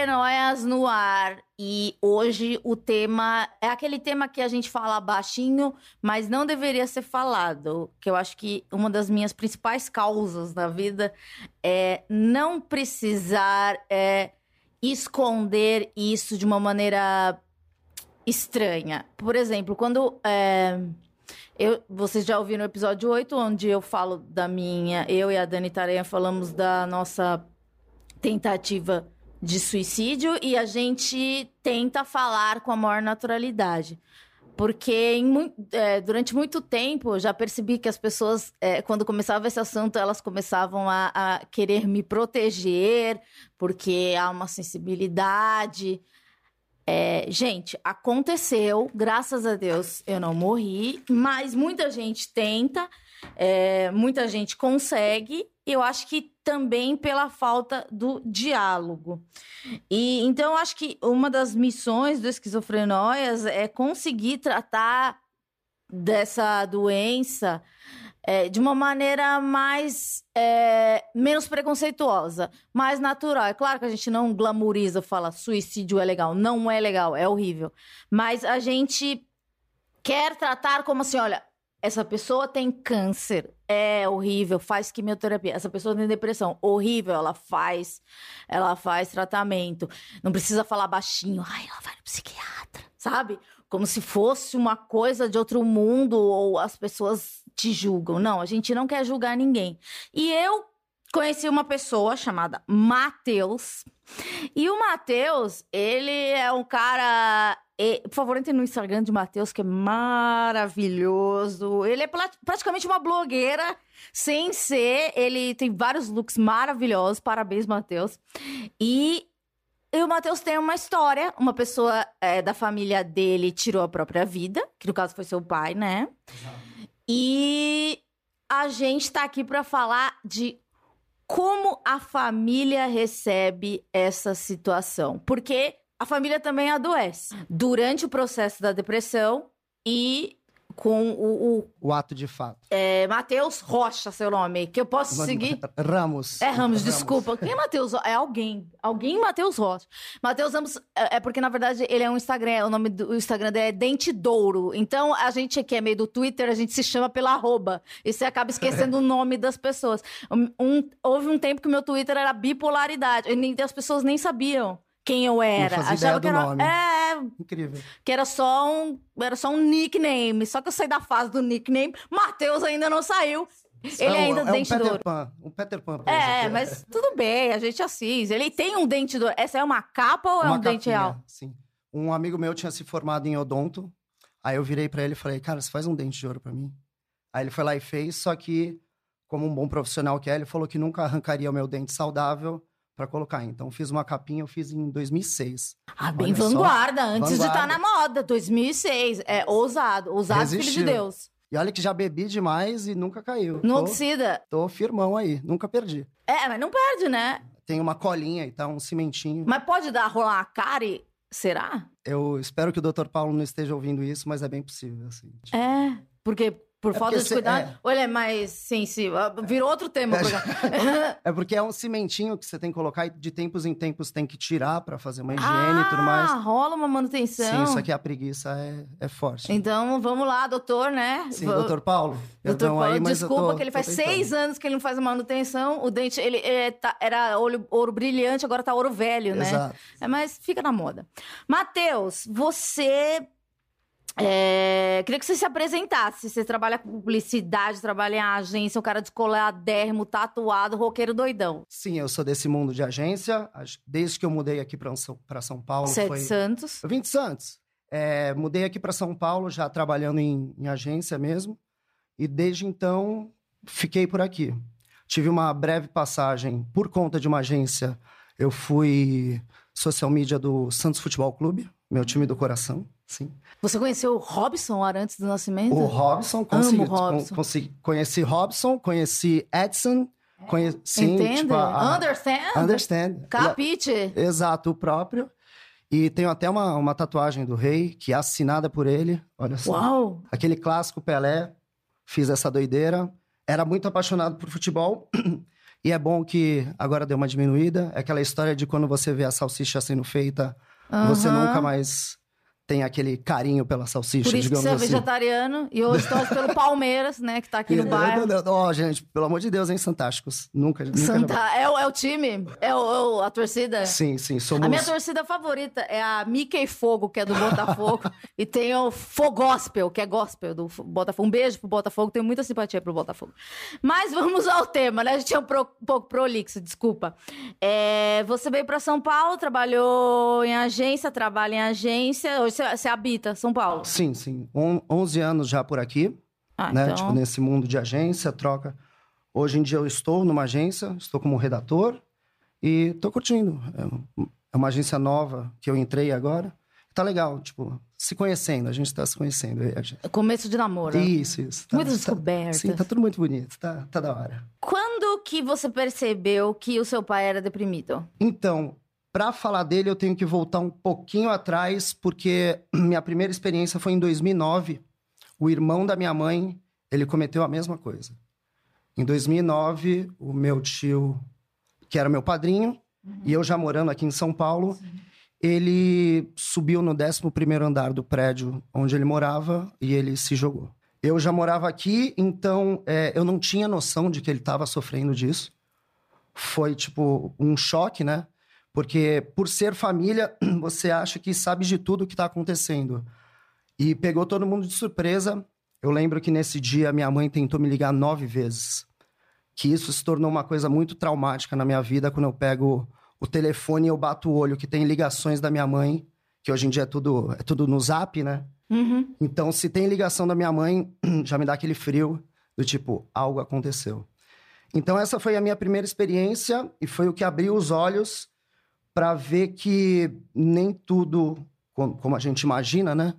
Esquizofrenóias no ar. E hoje o tema é aquele tema que a gente fala baixinho, mas não deveria ser falado. Que eu acho que uma das minhas principais causas na vida é não precisar é, esconder isso de uma maneira estranha. Por exemplo, quando. É, eu, vocês já ouviram o episódio 8, onde eu falo da minha. Eu e a Dani Tareia falamos da nossa tentativa de suicídio e a gente tenta falar com a maior naturalidade. Porque em, é, durante muito tempo eu já percebi que as pessoas, é, quando começava esse assunto, elas começavam a, a, querer me proteger, porque há uma sensibilidade. É, gente, aconteceu, graças a Deus eu não morri, mas muita gente tenta, é, muita gente consegue, eu acho que também pela falta do diálogo. E então acho que uma das missões do esquizofrenóias é conseguir tratar dessa doença é, de uma maneira mais é, menos preconceituosa, mais natural. É claro que a gente não glamoriza, fala suicídio é legal, não é legal, é horrível, mas a gente quer tratar como assim, olha, essa pessoa tem câncer, é horrível, faz quimioterapia. Essa pessoa tem depressão, horrível, ela faz, ela faz tratamento. Não precisa falar baixinho, ai, ela vai no psiquiatra, sabe? Como se fosse uma coisa de outro mundo ou as pessoas te julgam. Não, a gente não quer julgar ninguém. E eu conheci uma pessoa chamada Matheus. E o Matheus, ele é um cara por favor, entre no Instagram de Matheus, que é maravilhoso. Ele é praticamente uma blogueira, sem ser. Ele tem vários looks maravilhosos. Parabéns, Matheus. E, e o Matheus tem uma história. Uma pessoa é, da família dele tirou a própria vida, que no caso foi seu pai, né? E a gente tá aqui para falar de como a família recebe essa situação. Porque a família também adoece durante o processo da depressão e com o, o, o ato de fato. É, Matheus Rocha, seu nome, que eu posso seguir? Ramos. É Ramos, Ramos. desculpa. Quem é Matheus? É alguém. Alguém Matheus Rocha. Matheus Ramos é, é porque, na verdade, ele é um Instagram, o nome do Instagram dele é Dente Douro. Então, a gente que é meio do Twitter, a gente se chama pela arroba. E você acaba esquecendo o nome das pessoas. Um, houve um tempo que o meu Twitter era bipolaridade. E as pessoas nem sabiam quem eu era. Não Achava que era, nome. É, incrível. Que era só um, era só um nickname. Só que eu saí da fase do nickname. Matheus ainda não saiu. Ele é um, ainda é dente um Peter Pan, um Peter Pan. É, mas tudo bem, a gente assiste. Ele tem um dente duro. Essa é uma capa ou é uma um capinha, dente real? Sim. Um amigo meu tinha se formado em odonto. Aí eu virei para ele e falei, cara, você faz um dente de ouro para mim? Aí ele foi lá e fez, só que, como um bom profissional que é, ele falou que nunca arrancaria o meu dente saudável para colocar. Então fiz uma capinha, eu fiz em 2006. Ah, bem Olha vanguarda, só. antes vanguarda. de estar tá na moda, 2006. É ousado, ousado Resistiu. filho de Deus. E olha que já bebi demais e nunca caiu. Não tô, oxida. Tô firmão aí, nunca perdi. É, mas não perde, né? Tem uma colinha e tá, um cimentinho. Mas pode dar, rolar uma cárie? Será? Eu espero que o Dr. Paulo não esteja ouvindo isso, mas é bem possível, assim. Tipo... É, porque por é falta de cuidado? É... Ou ele é mais sensível? Ah, virou outro tema. É, é porque é um cimentinho que você tem que colocar e de tempos em tempos tem que tirar para fazer uma higiene ah, e tudo mais. Ah, rola uma manutenção. Sim, só que a preguiça é, é forte. Então, vamos lá, doutor, né? Sim, doutor Paulo. Doutor Paulo, aí, desculpa tô, que ele faz seis anos que ele não faz a manutenção. O dente, ele, ele tá, era olho, ouro brilhante, agora tá ouro velho, né? Exato. É, mas fica na moda. Matheus, você é, queria que você se apresentasse. Você trabalha com publicidade, trabalha em agência, um cara descoladérrimo, tatuado, roqueiro doidão. Sim, eu sou desse mundo de agência. Desde que eu mudei aqui para São Paulo. Você foi... de Santos? Eu vim de Santos. É, mudei aqui para São Paulo, já trabalhando em, em agência mesmo. E desde então, fiquei por aqui. Tive uma breve passagem por conta de uma agência. Eu fui social media do Santos Futebol Clube, meu time do coração. Sim. Você conheceu o Robson Arantes do Nascimento? O Robson, consegui, Robson. con- consegui- conheci Robson, conheci Edson, conheci, sim, Entende? tipo, a- Understand? Understand. Capite? Exato, o próprio. E tenho até uma, uma tatuagem do rei, que é assinada por ele. Olha só. Uau! Aquele clássico Pelé, fiz essa doideira. Era muito apaixonado por futebol. E é bom que agora deu uma diminuída. É aquela história de quando você vê a salsicha sendo feita, você Aham. nunca mais tem aquele carinho pela salsicha, Por isso que digamos você é assim. vegetariano e hoje torce pelo Palmeiras, né? Que tá aqui no bairro. Ó, gente, pelo amor de Deus, hein, Fantásticos. Nunca, nunca Santa... É, o, é o time? É, o, é o- a torcida? Sim, sim, somos... A minha torcida favorita é a Mickey Fogo, que é do Botafogo. e tem o Fogospel, que é gospel do Botafogo. Um beijo pro Botafogo, tenho muita simpatia pro Botafogo. Mas vamos ao tema, né? A gente é um, pro- um pouco prolixo, desculpa. É, você veio pra São Paulo, trabalhou em agência, trabalha em agência. Hoje você, habita São Paulo. Sim, sim. On, 11 anos já por aqui, Ah, né? então... Tipo, nesse mundo de agência, troca. Hoje em dia eu estou numa agência, estou como redator e tô curtindo. É- É uma agência nova que eu entrei agora. Tá legal, tipo, se conhecendo, a gente tá se conhecendo. gente. Começo de namoro. Isso, isso. Tá, Muitas tá- descobertas. Sim, tá tudo muito bonito, tá, tá da hora. Quando que você percebeu que o seu pai era deprimido? Então, para falar dele, eu tenho que voltar um pouquinho atrás, porque minha primeira experiência foi em 2009. O irmão da minha mãe, ele cometeu a mesma coisa. Em 2009, o meu tio, que era meu padrinho, e eu já morando aqui em São Paulo, ele subiu no 11º andar do prédio onde ele morava e ele se jogou. Eu já morava aqui, então é, eu não tinha noção de que ele estava sofrendo disso. Foi, tipo, um choque, né? Porque por ser família, você acha que sabe de tudo o que está acontecendo. E pegou todo mundo de surpresa. Eu lembro que nesse dia minha mãe tentou me ligar nove vezes. Que isso se tornou uma coisa muito traumática na minha vida quando eu pego o telefone e eu bato o olho que tem ligações da minha mãe, que hoje em dia é tudo, é tudo no zap, né? Uhum. Então, se tem ligação da minha mãe, já me dá aquele frio do tipo, algo aconteceu. Então, essa foi a minha primeira experiência e foi o que abriu os olhos para ver que nem tudo, com- como a gente imagina, né?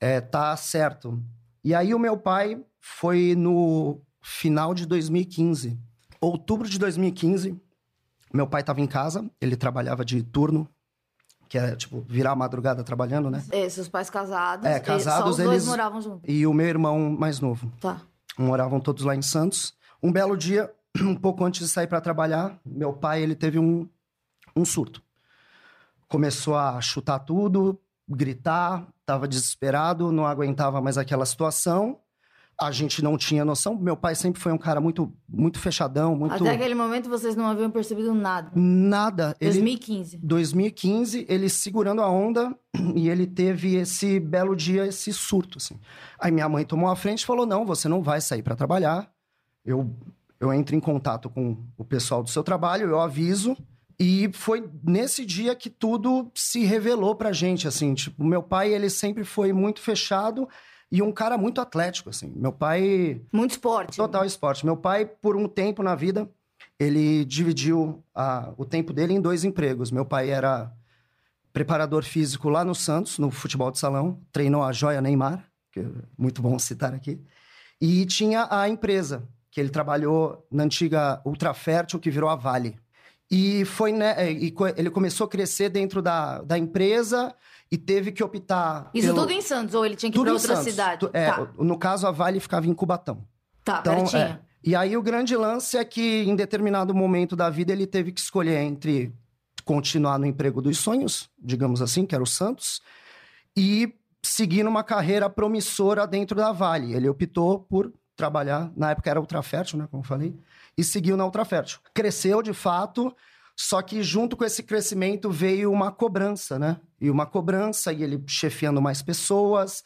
É, tá certo. E aí, o meu pai foi no final de 2015, outubro de 2015. Meu pai estava em casa, ele trabalhava de turno, que é tipo virar a madrugada trabalhando, né? É, seus pais casados. É, e casados, Só os dois eles- moravam juntos. E o meu irmão mais novo. Tá. Moravam todos lá em Santos. Um belo dia, um pouco antes de sair para trabalhar, meu pai ele teve um, um surto. Começou a chutar tudo, gritar, estava desesperado, não aguentava mais aquela situação. A gente não tinha noção. Meu pai sempre foi um cara muito, muito fechadão, muito Até aquele momento vocês não haviam percebido nada. nada. Ele 2015. 2015, ele segurando a onda e ele teve esse belo dia, esse surto, assim. Aí minha mãe tomou a frente e falou: não, você não vai sair para trabalhar. Eu, eu entro em contato com o pessoal do seu trabalho, eu aviso. E foi nesse dia que tudo se revelou pra gente, assim. Tipo, meu pai, ele sempre foi muito fechado e um cara muito atlético, assim. Meu pai... Muito esporte. Total esporte. Meu pai, por um tempo na vida, ele dividiu a- o tempo dele em dois empregos. Meu pai era preparador físico lá no Santos, no futebol de salão, treinou a joia Neymar, que é muito bom citar aqui, e tinha a empresa, que ele trabalhou na antiga Ultrafértil, que virou a Vale. E foi, né, e co- ele começou a crescer dentro da, da empresa e teve que optar. Isso pelo- tudo em Santos, ou ele tinha que ir tudo pra em outra Santos. cidade? É, tá, no caso, a Vale ficava em Cubatão. tá Então, pertinho. é. E aí o grande lance é que em determinado momento da vida ele teve que escolher entre continuar no emprego dos sonhos, digamos assim, que era o Santos, e seguir numa carreira promissora dentro da Vale. Ele optou por trabalhar, na época era Ultrafértil, né, como eu falei, e seguiu na Ultrafértil. Cresceu de fato, só que junto com esse crescimento veio uma cobrança, né? E uma cobrança, e ele chefiando mais pessoas,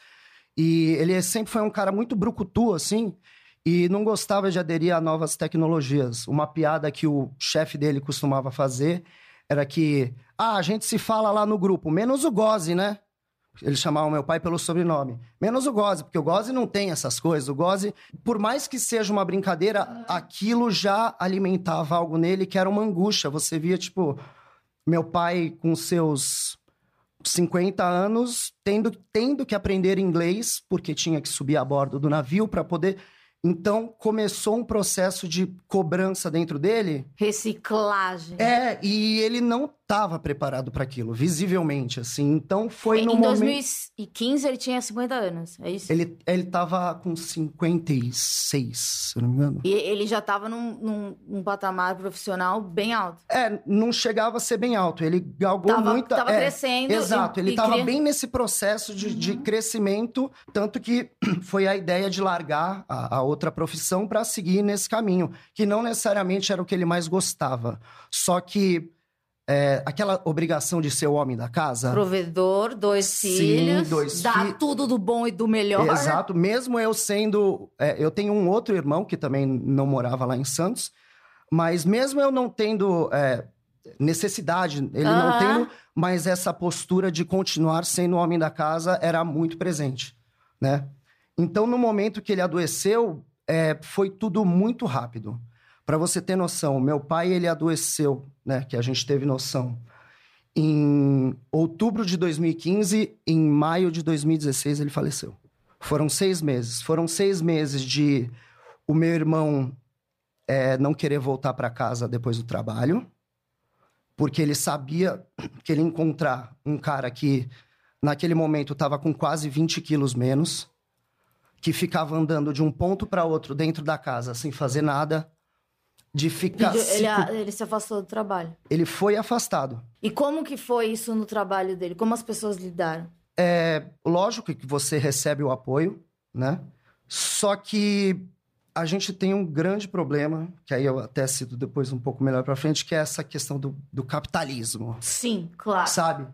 e ele sempre foi um cara muito brucutu, assim, e não gostava de aderir a novas tecnologias. Uma piada que o chefe dele costumava fazer era que, ah, a gente se fala lá no grupo, menos o Goze, né? Eles chamavam meu pai pelo sobrenome. Menos o Goze, porque o Goze não tem essas coisas. O Goze, por mais que seja uma brincadeira, aquilo já alimentava algo nele que era uma angústia. Você via, tipo, meu pai com seus 50 anos, tendo, tendo que aprender inglês, porque tinha que subir a bordo do navio para poder. Então começou um processo de cobrança dentro dele. Reciclagem. É, e ele não estava preparado para aquilo, visivelmente, assim. Então foi em no em momento. 2015 ele tinha 50 anos, é isso? Ele, ele tava com 56, se eu não me engano. E ele já tava num, num, num patamar profissional bem alto. É, não chegava a ser bem alto. Ele galgou Tava, muita. tava é, crescendo. Exato, e- ele estava bem nesse processo de, de crescimento, tanto que foi a ideia de largar a, a outra profissão para seguir nesse caminho, que não necessariamente era o que ele mais gostava. Só que é, aquela obrigação de ser o homem da casa. Provedor, dois Sim, filhos. dois dá fi- tudo do bom e do melhor. Exato, mesmo eu sendo. é, eu tenho um outro irmão que também não morava lá em Santos, mas mesmo eu não tendo é, necessidade, ele não Aham. tendo, mas essa postura de continuar sendo o homem da casa era muito presente, né? Então, no momento que ele adoeceu, é, foi tudo muito rápido. Para você ter noção, meu pai ele adoeceu, né? Que a gente teve noção em outubro de 2015, em maio de 2016 ele faleceu. Foram seis meses. Foram seis meses de o meu irmão é, não querer voltar para casa depois do trabalho, porque ele sabia que ele encontrar um cara que naquele momento estava com quase 20 quilos menos, que ficava andando de um ponto para outro dentro da casa sem fazer nada, de ficar. Ele, se ele, ele se afastou do trabalho. ele foi afastado. E como que foi isso no trabalho dele? Como as pessoas lidaram? É lógico que você recebe o apoio, né? Só que a gente tem um grande problema, que aí eu até cito depois um pouco melhor para frente, que é essa questão do, do capitalismo, Sim, claro. sabe?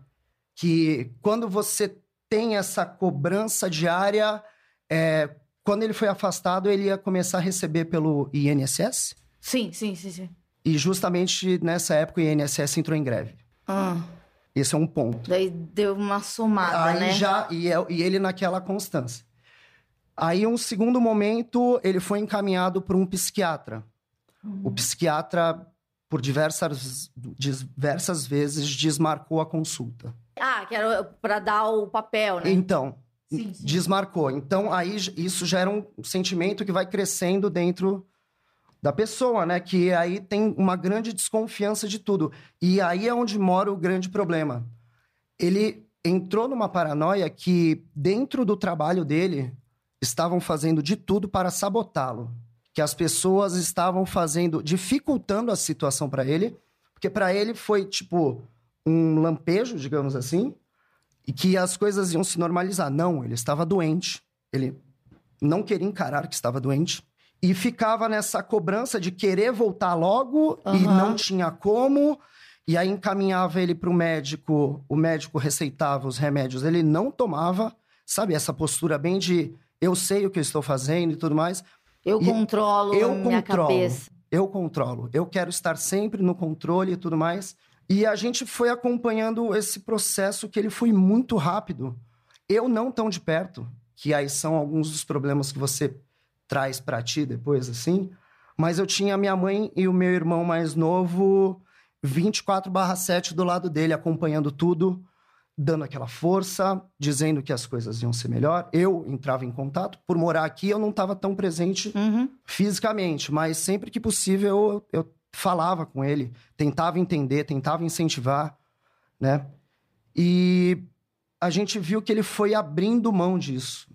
Que quando você tem essa cobrança diária, é, quando ele foi afastado, ele ia começar a receber pelo INSS, Sim, sim, sim, sim. e justamente nessa época o INSS entrou em greve. Ah, Esse é um ponto. daí deu uma somada, Aí né? já, e, é- e ele naquela constância. Aí, um segundo momento, ele foi encaminhado por um psiquiatra. Uhum. O psiquiatra, por diversas, diversas vezes, desmarcou a consulta. Ah, que era pra dar o papel, né? Então, Sim, sim. desmarcou. Então, aí isso gera um sentimento que vai crescendo dentro da pessoa, né? Que aí tem uma grande desconfiança de tudo. E aí é onde mora o grande problema. Ele entrou numa paranoia que, dentro do trabalho dele, estavam fazendo de tudo para sabotá-lo. Que as pessoas estavam fazendo, dificultando a situação para ele, porque para ele foi tipo um lampejo, digamos assim, e que as coisas iam se normalizar. Não, ele estava doente, ele não queria encarar que estava doente e ficava nessa cobrança de querer voltar logo e Aham. não tinha como. E aí encaminhava ele para o médico, o médico receitava os remédios, ele não tomava, sabe? Essa postura bem de eu sei o que eu estou fazendo e tudo mais. Eu E controlo eu minha controlo. cabeça. Eu controlo, eu quero estar sempre no controle e tudo mais. E a gente foi acompanhando esse processo que ele foi muito rápido. Eu não tão de perto, que aí são alguns dos problemas que você traz para ti depois, assim. Mas eu tinha minha mãe e o meu irmão mais novo 24/7 do lado dele, acompanhando tudo, dando aquela força, dizendo que as coisas iam ser melhor. Eu entrava em contato. Por morar aqui, eu não estava tão presente Uhum. fisicamente, mas sempre que possível eu, eu falava com ele, tentava entender, tentava incentivar, né? E a gente viu que ele foi abrindo mão disso.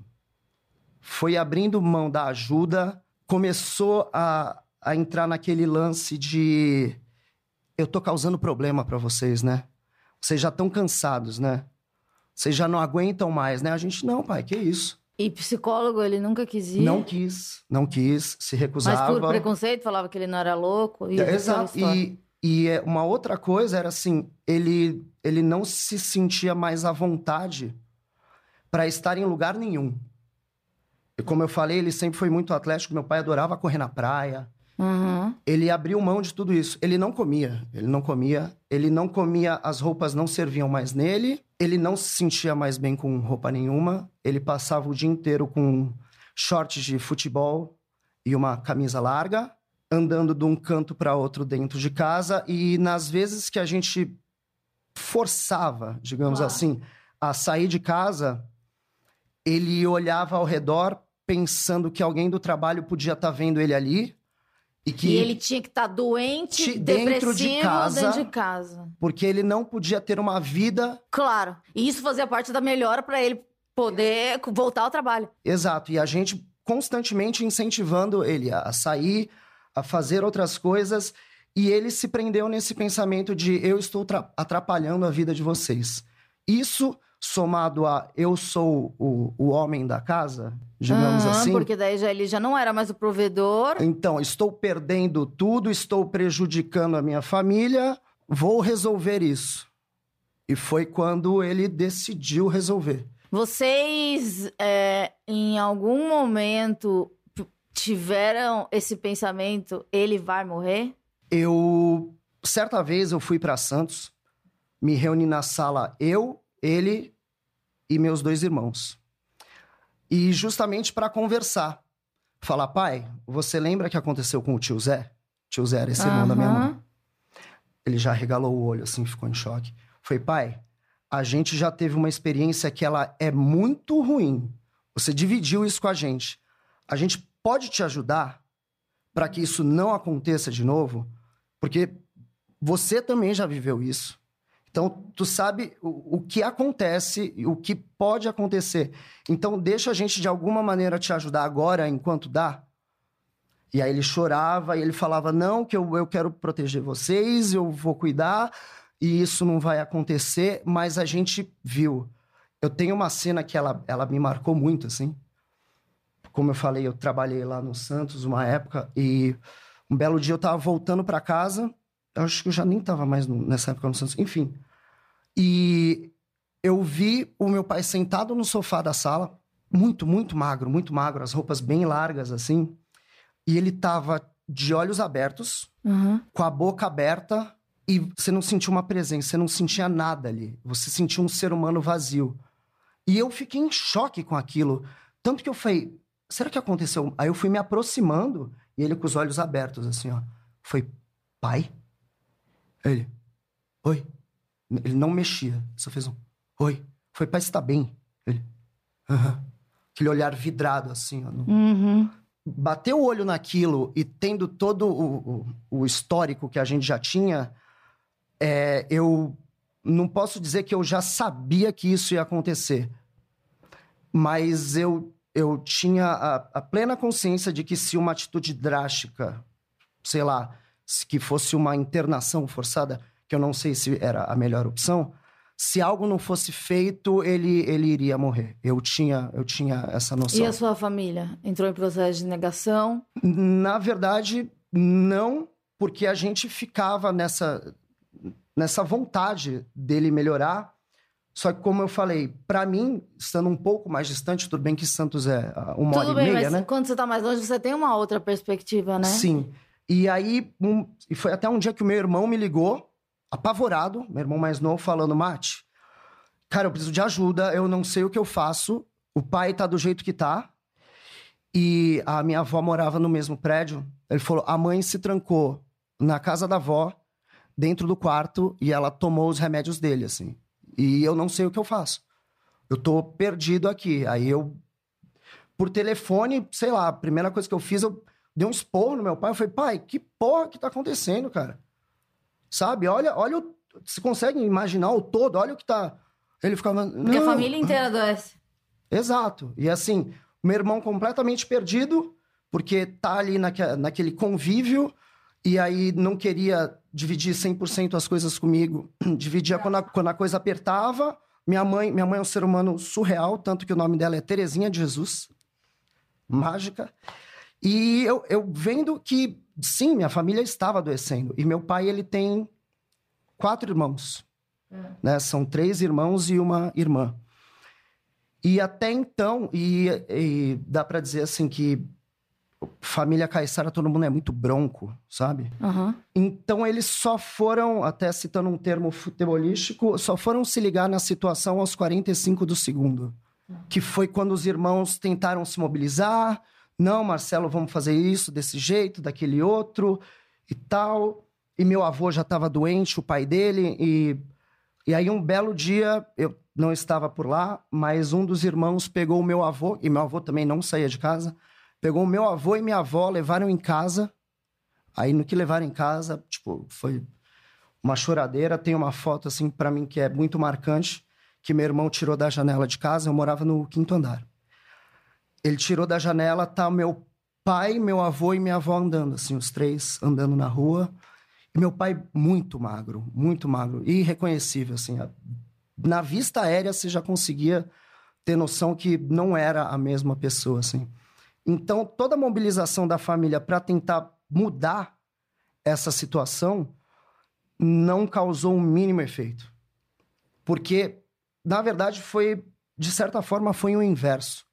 Foi abrindo mão da ajuda, começou a, a entrar naquele lance de eu tô causando problema para vocês, né? Vocês já estão cansados, né? Vocês já não aguentam mais, né? A gente não, pai, que isso? E psicólogo ele nunca quis ir. Não quis, não quis, se Mas recusava. por preconceito, falava que ele não era louco. E É, Exato. E, e é, uma outra coisa era assim, ele, ele não se sentia mais à vontade para estar em lugar nenhum. E como eu falei, ele sempre foi muito atlético. Meu pai adorava correr na praia. Uhum. Ele abriu mão de tudo isso. Ele não comia. Ele não comia. Ele não comia. As roupas não serviam mais nele. Ele não se sentia mais bem com roupa nenhuma. Ele passava o dia inteiro com shorts de futebol e uma camisa larga, andando de um canto para outro dentro de casa. E nas vezes que a gente forçava, digamos assim, a sair de casa, ele olhava ao redor pensando que alguém do trabalho podia estar vendo ele ali e que E ele tinha que estar doente, Ti- dentro de casa. dentro de casa. porque ele não podia ter uma vida Claro. E isso fazia parte da melhora pra ele poder voltar ao trabalho. exato e a gente constantemente incentivando ele a sair, a fazer outras coisas e ele se prendeu nesse pensamento de eu estou tra- atrapalhando a vida de vocês. Isso somado a eu sou o, o homem da casa, digamos Aham, assim. Porque daí já, ele já não era mais o provedor. Então, estou perdendo tudo, estou prejudicando a minha família, vou resolver isso. E foi quando ele decidiu resolver. Vocês, é, em algum momento, tiveram esse pensamento, ele vai morrer? Eu, certa vez, eu fui para Santos, me reuni na sala, eu, ele e meus dois irmãos. E justamente para conversar. Falar, pai, você lembra que aconteceu com o tio Zé? Tio Zé era esse irmão da minha mãe. Ele já regalou o olho, assim, ficou em choque. Foi, pai, a gente já teve uma experiência que ela é muito ruim. Você dividiu isso com a gente. A gente pode te ajudar para que isso não aconteça de novo? Porque você também já viveu isso. Então, tu sabe o, o que acontece o que pode acontecer. Então, deixa a gente de alguma maneira te ajudar agora, enquanto dá. E aí ele chorava e ele falava: Não, que eu, eu quero proteger vocês, eu vou cuidar, e isso não vai acontecer. Mas a gente viu. Eu tenho uma cena que ela, ela me marcou muito, assim. Como eu falei, eu trabalhei lá no Santos uma época, e um belo dia eu tava voltando para casa. Eu acho que eu já nem tava mais no- nessa época no Santos. Enfim. E eu vi o meu pai sentado no sofá da sala, muito, muito magro, muito magro, as roupas bem largas, assim. E ele tava de olhos abertos, Aham. com a boca aberta, e você não sentia uma presença, você não sentia nada ali. Você sentia um ser humano vazio. E eu fiquei em choque com aquilo. Tanto que eu falei, será que aconteceu? Aí eu fui me aproximando, e ele com os olhos abertos, assim, ó. Foi, pai? Ele, oi. Ele não mexia, só fez um, oi. Foi, pai, você tá bem? Ele, aham. Aquele olhar vidrado, assim, ó. no- Uhum. bater o olho naquilo e tendo todo o, o- o histórico que a gente já tinha, é, eu não posso dizer que eu já sabia que isso ia acontecer. Mas eu, eu tinha a, a plena consciência de que se uma atitude drástica, sei lá, que fosse uma internação forçada, que eu não sei se era a melhor opção, se algo não fosse feito, ele, ele iria morrer. Eu tinha, eu tinha essa noção. E a sua família? Entrou em processo de negação? Na verdade, não, porque a gente ficava nessa, nessa vontade dele melhorar. Só que, como eu falei, para mim, estando um pouco mais distante, tudo bem que Santos é ah, uma Tudo hora bem, e meia, mas né? quando você tá mais longe, você tem uma outra perspectiva, né? Sim. E aí, um- e foi até um dia que o meu irmão me ligou, apavorado, meu irmão mais novo, falando: Mate, cara, eu preciso de ajuda, eu não sei o que eu faço, o pai tá do jeito que tá, e a minha avó morava no mesmo prédio. Ele falou: a mãe se trancou na casa da avó, dentro do quarto, e ela tomou os remédios dele, assim. E eu não sei o que eu faço. Eu tô perdido aqui. Aí eu, por telefone, sei lá, a primeira coisa que eu fiz, eu dei um esporro no meu pai. Eu falei, pai, que porra que tá acontecendo, cara? Sabe? Olha, olha, o... você consegue imaginar o todo? Olha o que tá. Ele ficava. Porque a família inteira adoece. Exato. E assim, meu irmão completamente perdido, porque tá ali naque- naquele convívio, e aí não queria dividir 100% as coisas comigo. Dividia quando a, quando a coisa apertava. Minha mãe, minha mãe é um ser humano surreal, tanto que o nome dela é Terezinha de Jesus. Mágica. E eu, eu vendo que, sim, minha família estava adoecendo. E meu pai, ele tem quatro irmãos. Né? São três irmãos e uma irmã. E até então, e, e dá pra dizer assim que família Caissara, todo mundo é muito bronco, sabe? Aham. Então eles só foram, até citando um termo futebolístico, só foram se ligar na situação aos 45 do segundo. Que foi quando os irmãos tentaram se mobilizar. Não, Marcelo, vamos fazer isso desse jeito, daquele outro e tal. E meu avô já estava doente, o pai dele, e E aí, um belo dia, eu não estava por lá, mas um dos irmãos pegou o meu avô, e meu avô também não saía de casa, pegou o meu avô e minha avó, levaram em casa. Aí, no que levaram em casa, tipo, foi uma choradeira. Tem uma foto, assim, para mim que é muito marcante, que meu irmão tirou da janela de casa. Eu morava no quinto andar. Ele tirou da janela, tá meu pai, meu avô e minha avó andando, assim, os três andando na rua. E meu pai muito magro, muito magro, irreconhecível, assim. Na vista aérea você já conseguia ter noção que não era a mesma pessoa, assim. Então, toda a mobilização da família para tentar mudar essa situação não causou um mínimo efeito. Porque, na verdade, foi, de certa forma, foi o inverso.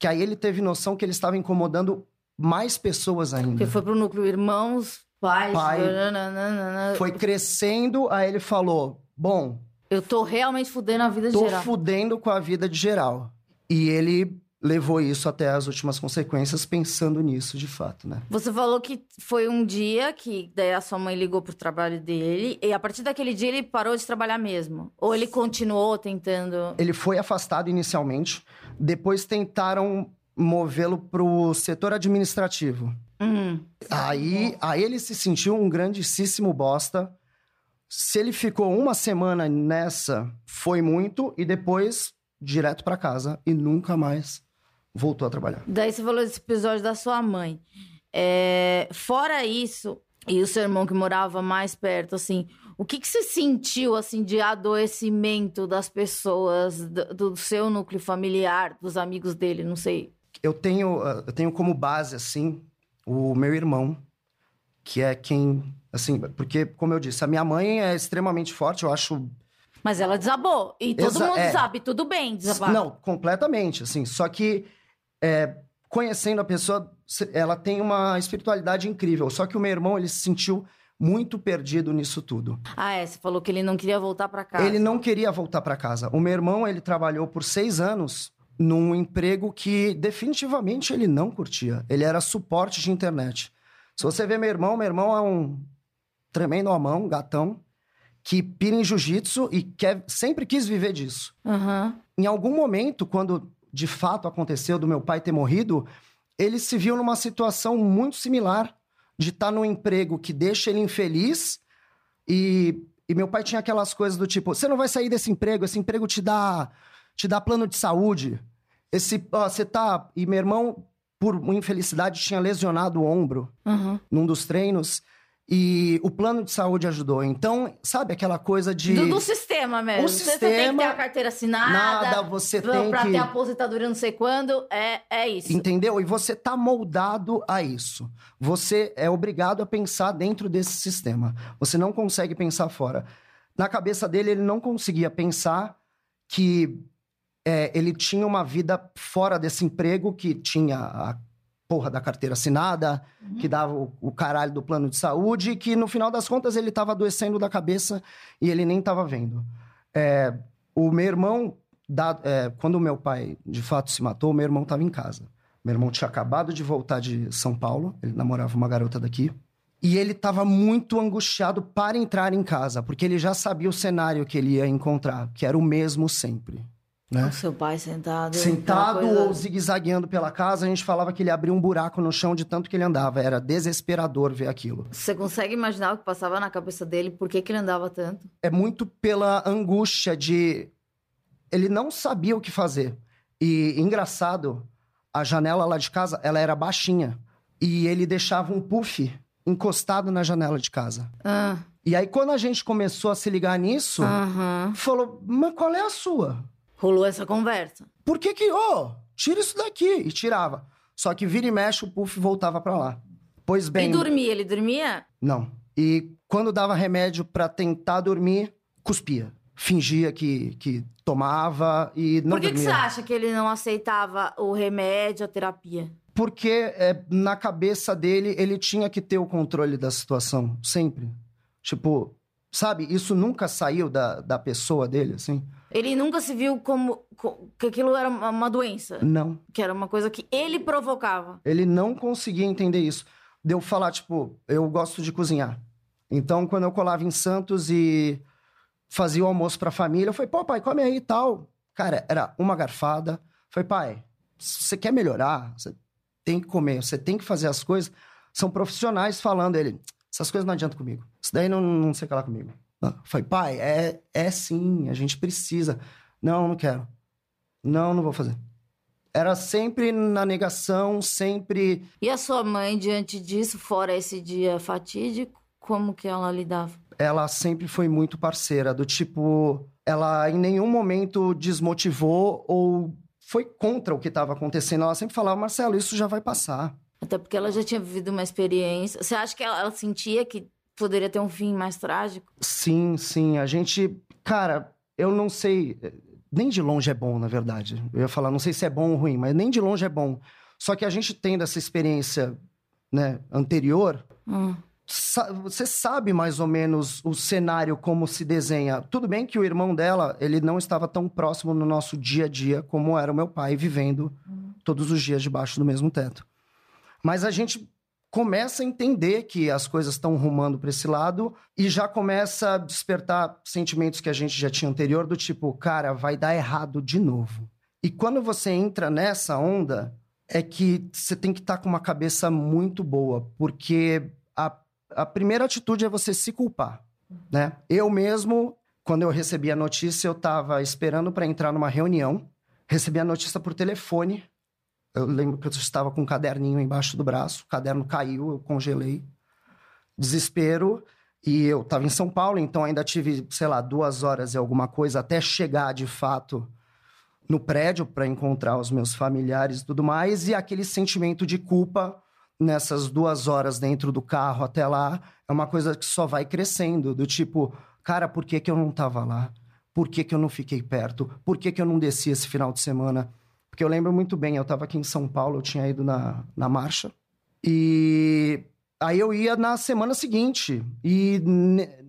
Que aí ele teve noção que ele estava incomodando mais pessoas ainda. Porque foi pro núcleo irmãos, pais, Pai. nananana. Foi crescendo, aí ele falou: Bom, Eu tô realmente fudendo a vida de tô geral. fudendo com a vida de geral. E ele levou isso até as últimas consequências, pensando nisso de fato, né? Você falou que foi um dia que daí a sua mãe ligou pro trabalho dele e a partir daquele dia ele parou de trabalhar mesmo? Ou ele continuou tentando? Ele foi afastado inicialmente, depois tentaram movê-lo pro setor administrativo. Hum. Aí, aí ele se sentiu um grandíssimo bosta. Se ele ficou uma semana nessa, foi muito, e depois direto pra casa e nunca mais voltou a trabalhar. Daí você falou desse episódio da sua mãe. É, fora isso, e o seu irmão que morava mais perto, assim, o que, que você sentiu, assim, de adoecimento das pessoas, do, do seu núcleo familiar, dos amigos dele, não sei. Eu tenho, ah, eu tenho como base, assim, o meu irmão, que é quem, assim, porque, como eu disse, a minha mãe é extremamente forte, eu acho Mas ela desabou. E todo Exa- mundo é. sabe, tudo bem desabar. Não, completamente, assim. Só que é, conhecendo a pessoa, ela tem uma espiritualidade incrível. Só que o meu irmão, ele se sentiu muito perdido nisso tudo. Ah, é, você falou que ele não queria voltar pra casa. Ele não queria voltar para casa. O meu irmão, ele trabalhou por seis anos num emprego que definitivamente ele não curtia. Ele era suporte de internet. Se você vê meu irmão, meu irmão é um tremendo amão, gatão, que pira em jiu-jitsu e quer, sempre quis viver disso. Aham. Em algum momento, quando de fato aconteceu do meu pai ter morrido, ele se viu numa situação muito similar de estar num emprego que deixa ele infeliz e, e meu pai tinha aquelas coisas do tipo, você não vai sair desse emprego, esse emprego te dá te dá plano de saúde. Esse, ó, você tá e meu irmão por infelicidade tinha lesionado o ombro Aham. num dos treinos e o plano de saúde ajudou. Então, sabe aquela coisa de Do, do sistema mesmo. O Você- Você tem que sistema, ter a carteira assinada. nada, você pra, tem pra que ter aposentadoria não sei quando. É, é isso. Entendeu? E você tá moldado a isso. Você é obrigado a pensar dentro desse sistema. Você não consegue pensar fora. Na cabeça dele, ele não conseguia pensar que é, ele tinha uma vida fora desse emprego que tinha a porra da carteira assinada, que dava o, o caralho do plano de saúde, e que no final das contas ele estava adoecendo da cabeça e ele nem estava vendo. É, o meu irmão, da- é, quando o meu pai de fato se matou, meu irmão estava em casa. Meu irmão tinha acabado de voltar de São Paulo, ele namorava uma garota daqui. E ele estava muito angustiado para entrar em casa, porque ele já sabia o cenário que ele ia encontrar, que era o mesmo sempre. Né? O seu pai sentado. Sentado coisa- ou zigue-zagueando pela casa, a gente falava que ele abria um buraco no chão de tanto que ele andava. Era desesperador ver aquilo. Você consegue imaginar o que passava na cabeça dele? Por que, que ele andava tanto? É muito pela angústia de. Ele não sabia o que fazer. E engraçado, a janela lá de casa, ela era baixinha. E ele deixava um puff encostado na janela de casa. Ah, E aí, quando a gente começou a se ligar nisso, falou: Mas qual é a sua? Rolou essa conversa. Por que que, ô, tira isso daqui? E tirava. Só que vira e mexe, o puff voltava pra lá. Pois bem. E dormia? Ele dormia? Não. E quando dava remédio pra tentar dormir, cuspia. Fingia que, que tomava e não Por que, que dormia. você acha que ele não aceitava o remédio, a terapia? Porque é, na cabeça dele, ele tinha que ter o controle da situação, sempre. Tipo, sabe, isso nunca saiu da, da pessoa dele, assim? Ele nunca se viu como co- que aquilo era uma doença, Não. que era uma coisa que ele provocava. Ele não conseguia entender isso. Deu falar, tipo, eu gosto de cozinhar. Então, quando eu colava em Santos e fazia o almoço pra família. Eu falei, pô, pai, come aí e tal. Cara, era uma garfada. Eu falei, pai, você quer melhorar, você tem que comer, você tem que fazer as coisas. São profissionais falando. Ele, essas coisas não adiantam comigo. Isso daí não, não sei o que lá comigo. Eu falei, pai, é, é sim, a gente precisa. Não, não quero. Não, não vou fazer. Era sempre na negação, sempre. E a sua mãe, diante disso, fora esse dia fatídico, como que ela lidava? Ela sempre foi muito parceira, do tipo, ela em nenhum momento desmotivou ou foi contra o que estava acontecendo. Ela sempre falava, Marcelo, isso já vai passar. Até porque ela já tinha vivido uma experiência. Você acha que ela, ela sentia que poderia ter um fim mais trágico? Sim, sim. A gente. Cara, eu não sei. Nem de longe é bom, na verdade. Eu ia falar, não sei se é bom ou ruim, mas nem de longe é bom. Só que a gente tendo essa experiência né, anterior, Hum. sa- você sabe mais ou menos o cenário como se desenha. Tudo bem que o irmão dela, ele não estava tão próximo no nosso dia a dia como era o meu pai vivendo todos os dias debaixo do mesmo teto. Mas a gente começa a entender que as coisas estão rumando para esse lado e já começa a despertar sentimentos que a gente já tinha anterior do tipo, cara, vai dar errado de novo. E quando você entra nessa onda, é que você tem que estar com uma cabeça muito boa, porque a, a primeira atitude é você se culpar, né? Eu mesmo, quando eu recebi a notícia, eu estava esperando para entrar numa reunião, recebi a notícia por telefone. Eu lembro que eu estava com um caderninho embaixo do braço, o caderno caiu, eu congelei. Desespero. E eu estava em São Paulo, então ainda tive, sei lá, duas horas e alguma coisa até chegar de fato no prédio para encontrar os meus familiares e tudo mais. E aquele sentimento de culpa nessas duas horas dentro do carro até lá é uma coisa que só vai crescendo. Do tipo, cara, por que, que eu não estava lá? Por que, que eu não fiquei perto? Por que, que eu não desci esse final de semana? Porque eu lembro muito bem, eu estava aqui em São Paulo, eu tinha ido na, na marcha. E aí eu ia na semana seguinte. E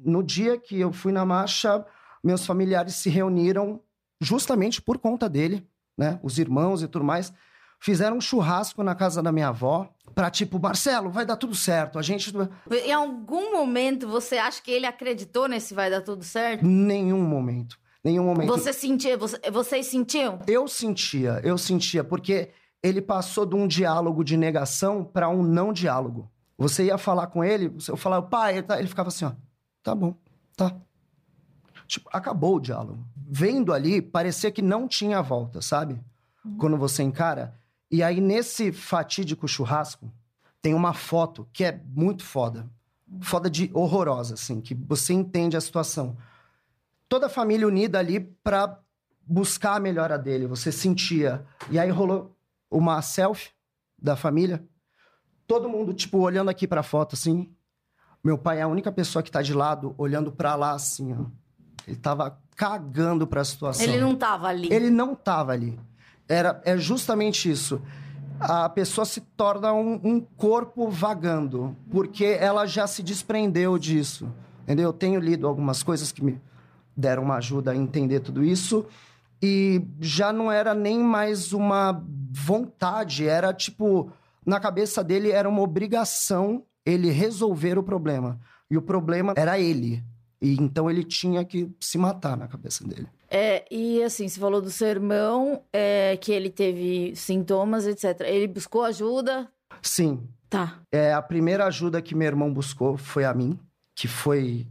no dia que eu fui na marcha, meus familiares se reuniram justamente por conta dele, né? Os irmãos e tudo mais. Fizeram um churrasco na casa da minha avó pra tipo, Marcelo, vai dar tudo certo. A gente. Em algum momento você acha que ele acreditou nesse vai dar tudo certo? Nenhum momento. Nenhum momento. Você sentia, você- vocês sentiam? Eu sentia, eu sentia, porque ele passou de um diálogo de negação para um não diálogo. Você ia falar com ele, eu falava, pai, ele tá- ele ficava assim, ó, tá bom, tá. Tipo, acabou o diálogo. Vendo ali, parecia que não tinha volta, sabe? Quando você encara. E aí, nesse fatídico churrasco, tem uma foto que é muito foda. Foda de horrorosa, assim, que você entende a situação. Toda a família unida ali pra buscar a melhora dele, você sentia. E aí rolou uma selfie da família. Todo mundo, tipo, olhando aqui pra foto, assim. Meu pai é a única pessoa que tá de lado, olhando pra lá, assim, ó. Ele tava cagando pra situação. Ele não tava ali. Ele não tava ali. Era, é justamente isso. A pessoa se torna um, um corpo vagando, porque ela já se desprendeu disso. Entendeu? Eu tenho lido algumas coisas que me deram uma ajuda a entender tudo isso. E já não era nem mais uma vontade, era tipo, na cabeça dele era uma obrigação ele resolver o problema. E o problema era ele. E então ele tinha que se matar na cabeça dele. É, e assim, você falou do seu irmão, é, que ele teve sintomas, etc. Ele buscou ajuda? Sim, Tá. É, a primeira ajuda que meu irmão buscou foi a mim, que foi.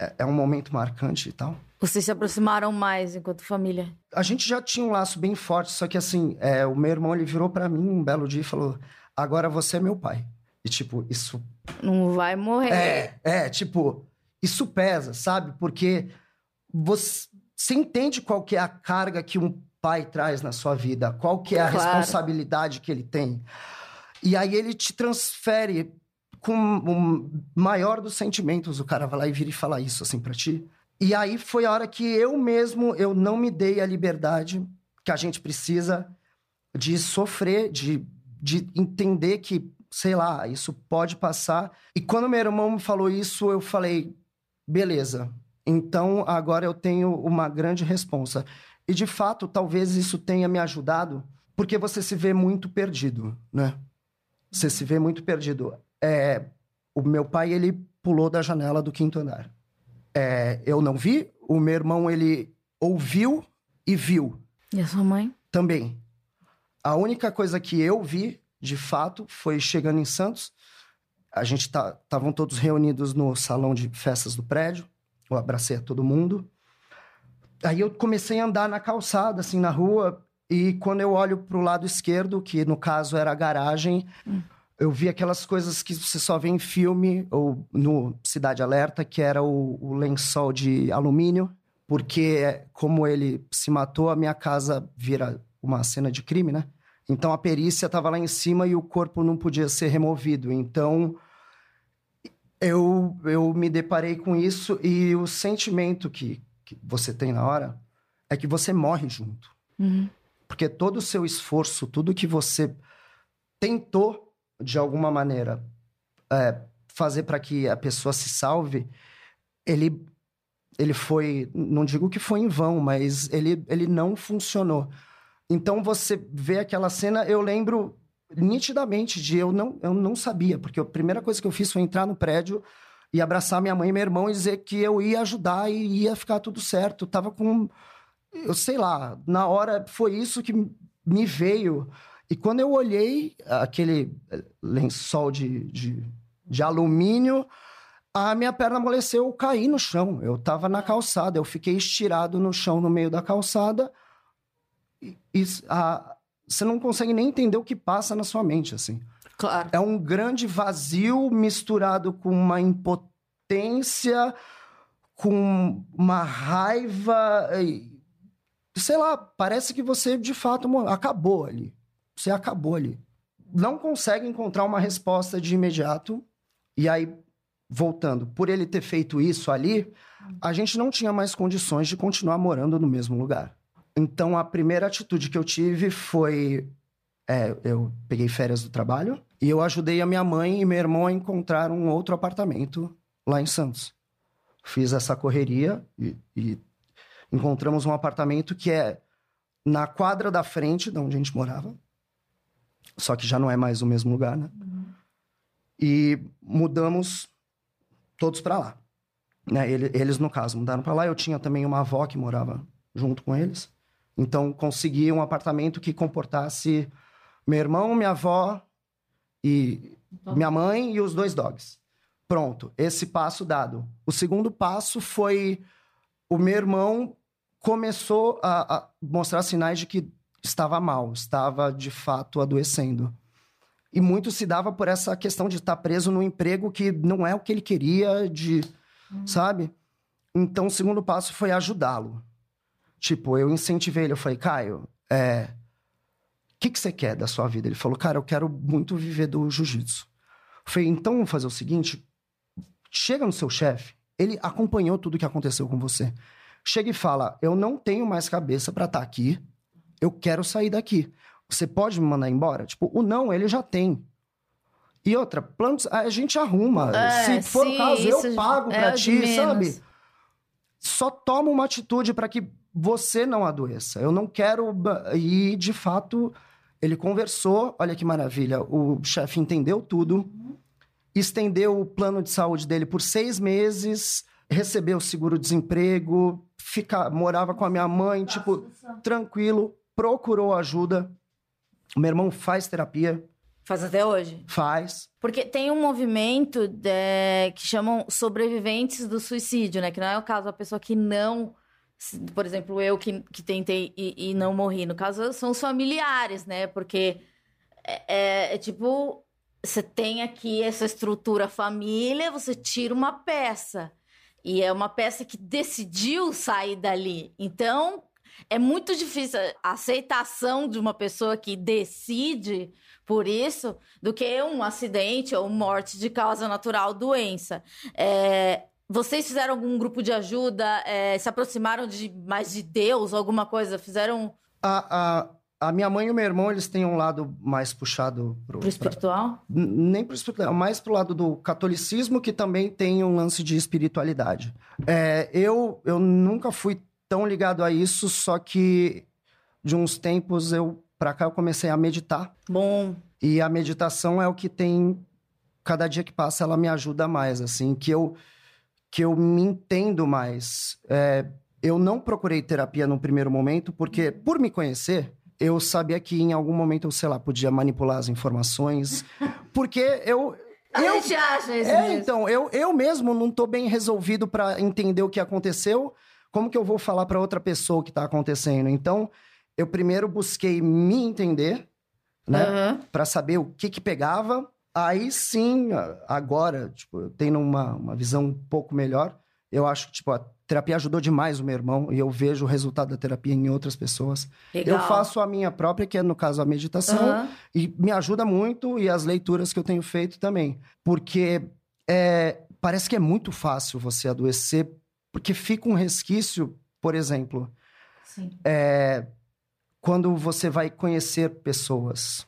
É, é um momento marcante e tal. Vocês se aproximaram mais enquanto família? A gente já tinha um laço bem forte, só que assim, é, o meu irmão ele virou pra mim um belo dia e falou: Agora você é meu pai. E tipo, isso. Não vai morrer. É, é, tipo, isso pesa, sabe? Porque você, você entende qual que é a carga que um pai traz na sua vida, qual que é a Claro. responsabilidade que ele tem. E aí ele te transfere com o maior dos sentimentos. O cara vai lá e vira e fala isso assim pra ti. E aí foi a hora que eu mesmo, eu não me dei a liberdade que a gente precisa de sofrer, de, de entender que, sei lá, isso pode passar. E quando meu irmão me falou isso, eu falei, beleza. Então agora eu tenho uma grande responsa. E de fato, talvez isso tenha me ajudado, porque você se vê muito perdido, né? Você se vê muito perdido. É, o meu pai, ele pulou da janela do quinto andar. É, eu não vi o meu irmão, ele ouviu e viu E a sua mãe? também. A única coisa que eu vi, de fato, foi chegando em Santos. A gente estavam todos reunidos no salão de festas do prédio. Eu abracei a todo mundo. Aí eu comecei a andar na calçada, assim, na rua. E quando eu olho pro lado esquerdo, que no caso era a garagem, eu vi aquelas coisas que você só vê em filme ou no Cidade Alerta, que era o, o lençol de alumínio. Porque, como ele se matou, a minha casa vira uma cena de crime, né? Então a perícia estava lá em cima e o corpo não podia ser removido. Então eu, eu me deparei com isso e o sentimento que, que você tem na hora é que você morre junto. Uhum. Porque todo o seu esforço, tudo que você tentou, de alguma maneira, é, fazer para que a pessoa se salve, ele, ele foi. Não digo que foi em vão, mas ele, ele não funcionou. Então você vê aquela cena, eu lembro nitidamente de eu não, eu não sabia, porque a primeira coisa que eu fiz foi entrar no prédio e abraçar minha mãe e meu irmão e dizer que eu ia ajudar e ia ficar tudo certo. Tava com. Eu sei lá, na hora foi isso que me veio. E quando eu olhei aquele lençol de, de, de alumínio, a minha perna amoleceu, eu caí no chão. Eu tava na calçada, eu fiquei estirado no chão no meio da calçada. E, e a, você não consegue nem entender o que passa na sua mente, assim. Claro. É um grande vazio misturado com uma impotência, com uma raiva. e, Sei lá, parece que você de fato acabou ali. Você acabou ali. Não consegue encontrar uma resposta de imediato. E aí, voltando, por ele ter feito isso ali, a gente não tinha mais condições de continuar morando no mesmo lugar. Então, a primeira atitude que eu tive foi. é, eu peguei férias do trabalho e eu ajudei a minha mãe e meu irmão a encontrar um outro apartamento lá em Santos. Fiz essa correria e, e encontramos um apartamento que é na quadra da frente de onde a gente morava. Só que já não é mais o mesmo lugar, né? E mudamos todos para lá. Né? Ele- Eles, no caso, mudaram para lá. Eu tinha também uma avó que morava junto com eles. Então, consegui um apartamento que comportasse meu irmão, minha avó e minha mãe e os dois dogs. Pronto, esse passo dado. O segundo passo foi o meu irmão começou a, a mostrar sinais de que estava mal, estava de fato adoecendo. E muito se dava por essa questão de estar preso num emprego que não é o que ele queria, de, sabe? Então, o segundo passo foi ajudá-lo. Tipo, eu incentivei ele, eu falei, Caio, é, o que, que você quer da sua vida? Ele falou, cara, eu quero muito viver do jiu-jitsu. Eu falei, então vamos fazer o seguinte: chega no seu chefe, ele acompanhou tudo que aconteceu com você. Chega e fala: eu não tenho mais cabeça pra estar aqui, eu quero sair daqui. Você pode me mandar embora? Tipo, o não, ele já tem. E outra, planos, a gente arruma. É, Se for sim, o caso, eu pago é pra o ti, menos. sabe? Só toma uma atitude para que você não adoeça. Eu não quero. E, de fato, ele conversou. Olha que maravilha. O chefe entendeu tudo, estendeu o plano de saúde dele por seis meses, recebeu seguro-desemprego, fica, morava com a minha mãe, tipo, tranquilo, procurou ajuda. O meu irmão faz terapia, Faz até hoje. faz. Porque tem um movimento é, que chamam sobreviventes do suicídio, né? Que não é o caso da pessoa que não. Por exemplo, eu que, que tentei e, e não morri. No caso, são os familiares, né? Porque é, é- é tipo. Você tem aqui essa estrutura família, você tira uma peça. E é uma peça que decidiu sair dali. Então, é muito difícil a aceitação de uma pessoa que decide por isso do que um acidente ou morte de causa natural, doença. É, vocês fizeram algum grupo de ajuda? É, se aproximaram de mais de Deus, alguma coisa? Fizeram A, a, a minha mãe e o meu irmão, eles têm um lado mais puxado pro, pro espiritual? N- nem pro espiritual, mais pro lado do catolicismo, que também tem um lance de espiritualidade. É, eu, eu nunca fui tão ligado a isso, só que de uns tempos eu pra cá eu comecei a meditar. Bom, E a meditação é o que tem. Cada dia que passa, ela me ajuda mais, assim, que eu, que eu me entendo mais. É, eu não procurei terapia no primeiro momento, porque, por me conhecer, eu sabia que em algum momento eu, sei lá, podia manipular as informações. Porque eu. A eu gente acha isso é, mesmo. então, eu, eu mesmo não tô bem resolvido para entender o que aconteceu. Como que eu vou falar para outra pessoa o que tá acontecendo? Então, eu primeiro busquei me entender, né? Aham. Pra saber o que que pegava. Aí sim, agora, tipo, eu tenho uma, uma visão um pouco melhor. Eu acho que, tipo, a terapia ajudou demais o meu irmão e eu vejo o resultado da terapia em outras pessoas. Legal. Eu faço a minha própria, que é, no caso, a meditação. Aham. E me ajuda muito, e as leituras que eu tenho feito também. Porque é, parece que é muito fácil você adoecer, porque fica um resquício, por exemplo, Sim. é, quando você vai conhecer pessoas.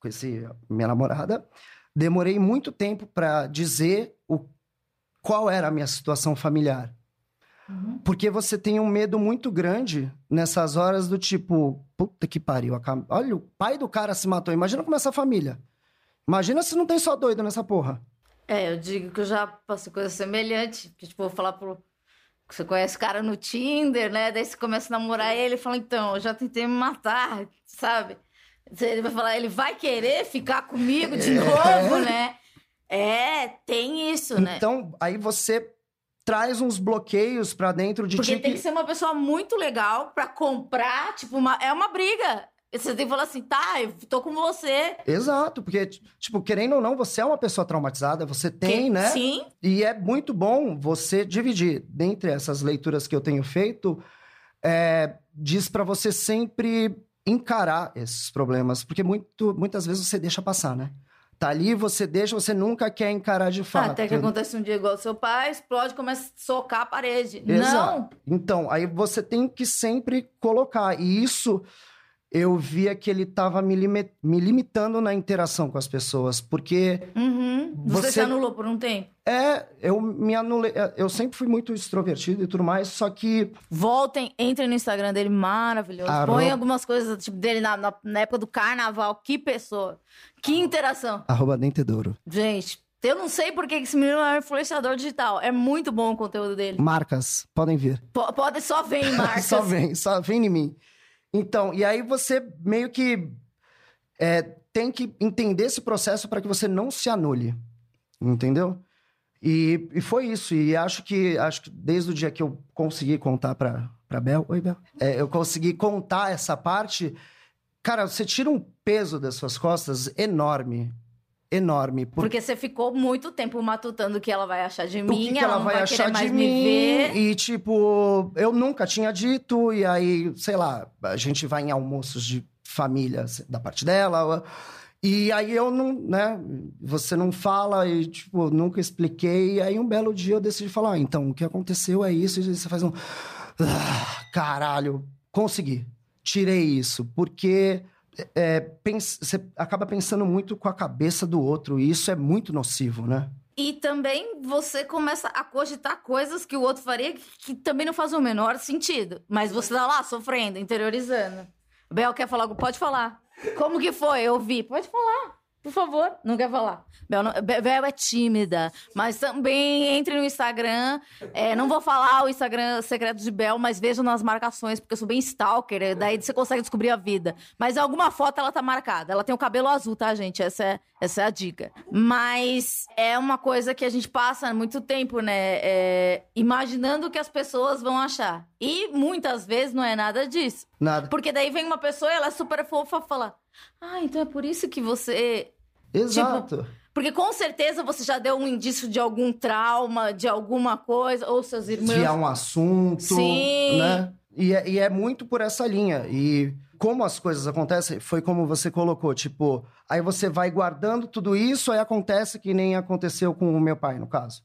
Conheci a minha namorada, demorei muito tempo para dizer o, qual era a minha situação familiar. Uhum. Porque você tem um medo muito grande nessas horas do tipo, puta que pariu, acaba- olha, o pai do cara se matou. Imagina como é essa família. Imagina se não tem só doido nessa porra. É, eu digo que eu já passei coisa semelhante. Que, tipo, eu vou falar pro. Você conhece o cara no Tinder, né? Daí você começa a namorar ele e fala, então, eu já tentei me matar, sabe? Ele vai falar, ele vai querer ficar comigo de novo, né? É, tem isso, né? Então, aí você traz uns bloqueios pra dentro de Porque ti tem que- ser uma pessoa muito legal pra comprar, tipo, uma, é uma briga. Você tem que falar assim, tá, eu tô com você. Exato, porque, tipo, querendo ou não, você é uma pessoa traumatizada, você tem, Que- né? Sim. E é muito bom você dividir. Dentre essas leituras que eu tenho feito, é, diz pra você sempre encarar esses problemas, porque muito, muitas vezes você deixa passar, né? Tá ali, você deixa, você nunca quer encarar de fato. Até que acontece um dia igual seu pai, explode, começa a socar a parede. Exato. Então, aí você tem que sempre colocar. E isso eu via que ele estava me, limi- me limitando na interação com as pessoas, porque. Uhum. Você, Você- se anulou por um tempo. é, eu me anulei, é, eu sempre fui muito extrovertido e tudo mais, só que Voltem, entrem no Instagram dele, maravilhoso. Arro- Põe algumas coisas tipo, dele na, na, na época do carnaval. Que pessoa. Que interação. arroba dentedouro. Gente, eu não sei por que esse menino é um influenciador digital. É muito bom o conteúdo dele. Marcas, podem vir. Po- Pode só ver em marcas. Só vem, só vem em mim. Então, e aí você meio que é, tem que entender esse processo para que você não se anule. Entendeu? E, e foi isso. E acho que acho que desde o dia que eu consegui contar pra, pra Bel. Oi, Bel. É, eu consegui contar essa parte. Cara, você tira um peso das suas costas enorme. Enorme. Por Porque você ficou muito tempo matutando o que ela vai achar de mim, que, que ela, ela vai vai achar de mim ver. e tipo eu nunca tinha dito e aí sei lá a gente vai em almoços de família da parte dela e aí eu não né você não fala e tipo nunca expliquei e aí um belo dia eu decidi falar "Ah, então o que aconteceu é isso e você faz um "Ah, caralho consegui tirei isso porque é, você acaba pensando muito com a cabeça do outro e isso é muito nocivo né E também você começa a cogitar coisas que o outro faria que, também não fazem o menor sentido. Mas você tá lá sofrendo, interiorizando. Bel quer falar algo? Pode falar. Como que foi? Eu vi. Pode falar. Por favor. Não quer falar. Bel, não- Be- Bel é tímida. Mas também entre no Instagram. É, não vou falar o Instagram secreto de Bel, mas vejam nas marcações, porque eu sou bem stalker. é, Daí você consegue descobrir a vida. Mas alguma foto ela tá marcada. Ela tem o cabelo azul, tá, gente? Essa é, essa é a dica. Mas é uma coisa que a gente passa muito tempo, né? é, imaginando o que as pessoas vão achar. E muitas vezes não é nada disso. nada Porque daí vem uma pessoa e ela é super fofa e fala: Ah, então é por isso que você. Exato Porque com certeza você já deu um indício de algum trauma, de alguma coisa, ou seus irmãos. desviar um assunto, Sim. né? E é, e é muito por essa linha. E como as coisas acontecem, foi como você colocou, tipo, aí você vai guardando tudo isso, aí acontece que nem aconteceu com o meu pai, no caso.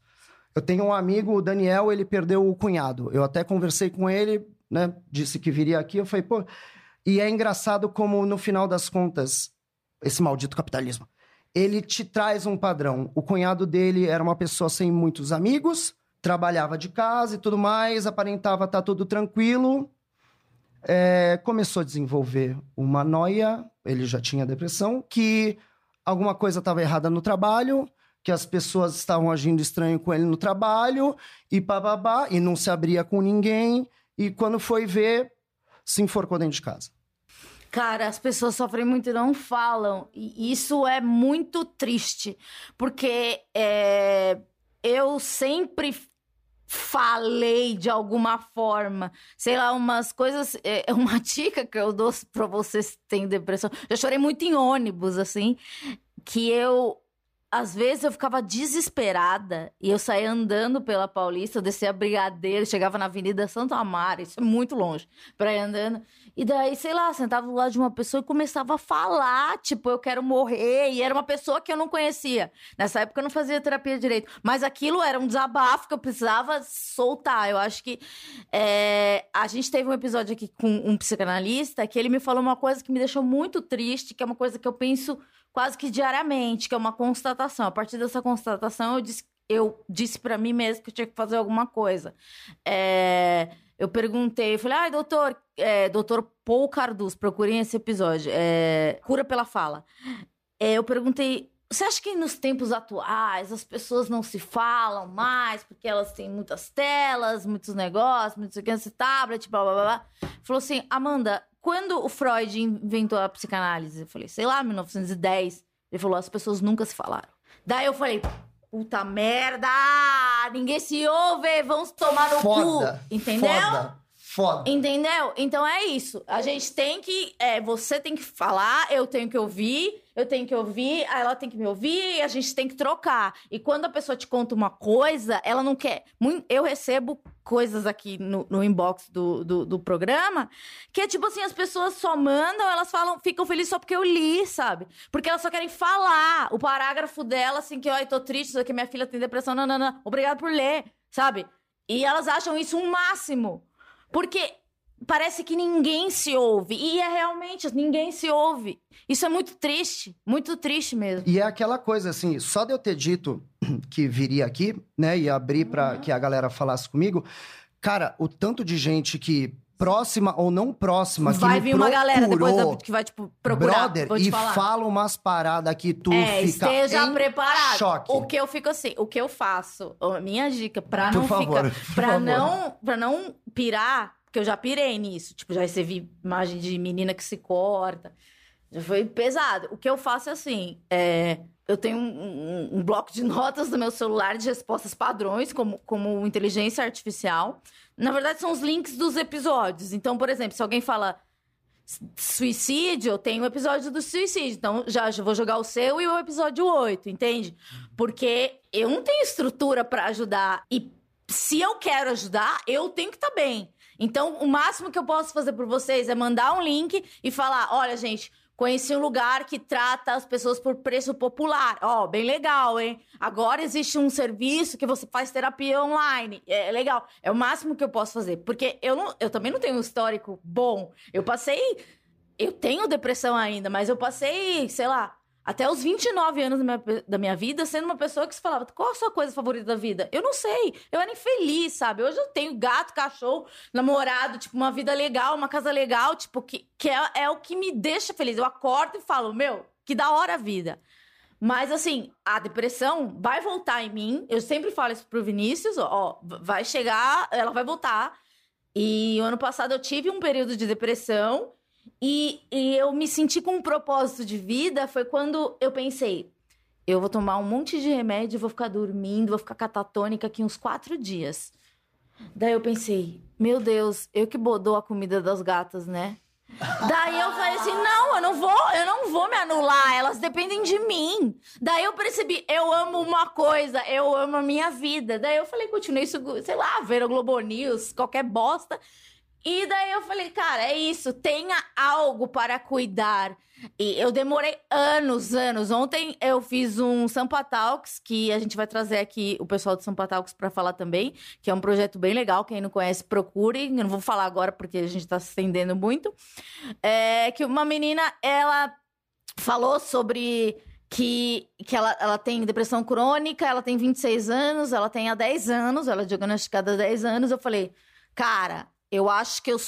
Eu tenho um amigo, o Daniel, ele perdeu o cunhado. Eu até conversei com ele, né? Disse que viria aqui. Eu falei, pô. E é engraçado como, no final das contas, esse maldito capitalismo, ele te traz um padrão. O cunhado dele era uma pessoa sem muitos amigos, trabalhava de casa e tudo mais, aparentava estar tudo tranquilo. É, começou a desenvolver uma noia, ele já tinha depressão, que alguma coisa estava errada no trabalho, que as pessoas estavam agindo estranho com ele no trabalho e bababá, e não se abria com ninguém. E quando foi ver, se enforcou dentro de casa. Cara, as pessoas sofrem muito e não falam. E isso é muito triste. Porque é, eu sempre falei de alguma forma. Sei lá, umas coisas. É, uma dica que eu dou pra vocês que têm depressão. Já chorei muito em ônibus, assim. Que eu às vezes eu ficava desesperada e eu saía andando pela Paulista, eu descia Brigadeiro, chegava na Avenida Santo Amaro, isso é muito longe, pra ir andando. E daí, sei lá, sentava do lado de uma pessoa e começava a falar, tipo, eu quero morrer. E era uma pessoa que eu não conhecia. Nessa época eu não fazia terapia direito. Mas aquilo era um desabafo que eu precisava soltar. Eu acho que é... a gente teve um episódio aqui com um psicanalista que ele me falou uma coisa que me deixou muito triste, que é uma coisa que eu penso quase que diariamente, que é uma constatação. A partir dessa constatação, eu disse, eu disse para mim mesmo que eu tinha que fazer alguma coisa. É, eu perguntei, eu falei, ai, doutor, é, doutor Paul Carduz, procurem esse episódio, é, Cura pela Fala. É, eu perguntei, você acha que nos tempos atuais as pessoas não se falam mais porque elas têm muitas telas, muitos negócios, muitos tablet, blá blá blá? Falou assim, Amanda, quando o Freud inventou a psicanálise? Eu falei, sei lá, 1910. Ele falou, as pessoas nunca se falaram. Daí eu falei, puta merda! Ninguém se ouve, vamos tomar no Foda, cu. Entendeu? Foda. Foda. Entendeu? Então é isso. A gente tem que. É, você tem que falar, eu tenho que ouvir, eu tenho que ouvir, ela tem que me ouvir, a gente tem que trocar. E quando a pessoa te conta uma coisa, ela não quer. Eu recebo coisas aqui no, no inbox do, do, do, programa que é tipo assim: as pessoas só mandam, elas falam, ficam felizes só porque eu li, sabe? Porque elas só querem falar o parágrafo dela, assim, que, ai, tô triste, que minha filha tem depressão, não, não, não. Obrigado por ler, sabe? E elas acham isso um máximo. Porque parece que ninguém se ouve. E é realmente, ninguém se ouve. Isso é muito triste, muito triste mesmo. E é aquela coisa assim, só de eu ter dito que viria aqui, né, e abrir para uhum. que a galera falasse comigo, cara, o tanto de gente que próxima ou não próxima vai vir uma galera depois que vai tipo procurar brother, e falar. fala umas paradas que tu é, fica esteja preparado choque. o que eu fico assim o que eu faço a minha dica para não favor, ficar para não para não pirar porque eu já pirei nisso. Tipo, já recebi imagem de menina que se corta. Já foi pesado. O que eu faço é assim: é, eu tenho um, um, um, bloco de notas no meu celular de respostas padrões, como, como inteligência artificial. Na verdade, são os links dos episódios. Então, por exemplo, se alguém fala suicídio, tenho o episódio do suicídio. Então, já, já vou jogar o seu e o episódio 8, entende? Porque eu não tenho estrutura para ajudar. E se eu quero ajudar, eu tenho que estar tá bem. Então, o máximo que eu posso fazer por vocês é mandar um link e falar: olha, gente. Conheci um lugar que trata as pessoas por preço popular. Ó, oh, bem legal, hein? Agora existe um serviço que você faz terapia online. É legal. É o máximo que eu posso fazer. Porque eu, não, eu também não tenho um histórico bom. Eu passei. Eu tenho depressão ainda, mas eu passei, sei lá, até os 29 anos da minha, da minha vida, sendo uma pessoa que se falava, qual a sua coisa favorita da vida? Eu não sei. Eu era infeliz, sabe? Hoje eu tenho gato, cachorro, namorado, tipo, uma vida legal, uma casa legal, tipo, que, que é, é o que me deixa feliz. Eu acordo e falo, meu, que da hora a vida. Mas, assim, a depressão vai voltar em mim. Eu sempre falo isso pro Vinícius, ó, vai chegar, ela vai voltar. E o ano passado eu tive um período de depressão e, e eu me senti com um propósito de vida foi quando eu pensei, eu vou tomar um monte de remédio, vou ficar dormindo, vou ficar catatônica aqui uns quatro dias. Daí eu pensei, meu Deus, eu que bodou a comida das gatas, né? Daí eu falei assim, não, eu não vou, eu não vou me anular, elas dependem de mim. Daí eu percebi, eu amo uma coisa, eu amo a minha vida. Daí eu falei, continuei isso, sei lá, ver o Globo News, qualquer bosta. E daí eu falei, cara, é isso, tenha algo para cuidar. E eu demorei anos, anos. Ontem eu fiz um Sampa Talks, que a gente vai trazer aqui o pessoal do Sampa Talks para falar também, que é um projeto bem legal. Quem não conhece, procure. Eu não vou falar agora porque a gente está se estendendo muito. É que uma menina, ela falou sobre que, que ela, ela tem depressão crônica, ela tem 26 anos, ela tem há 10 anos, ela é diagnosticada há 10 anos. Eu falei, cara eu acho que eu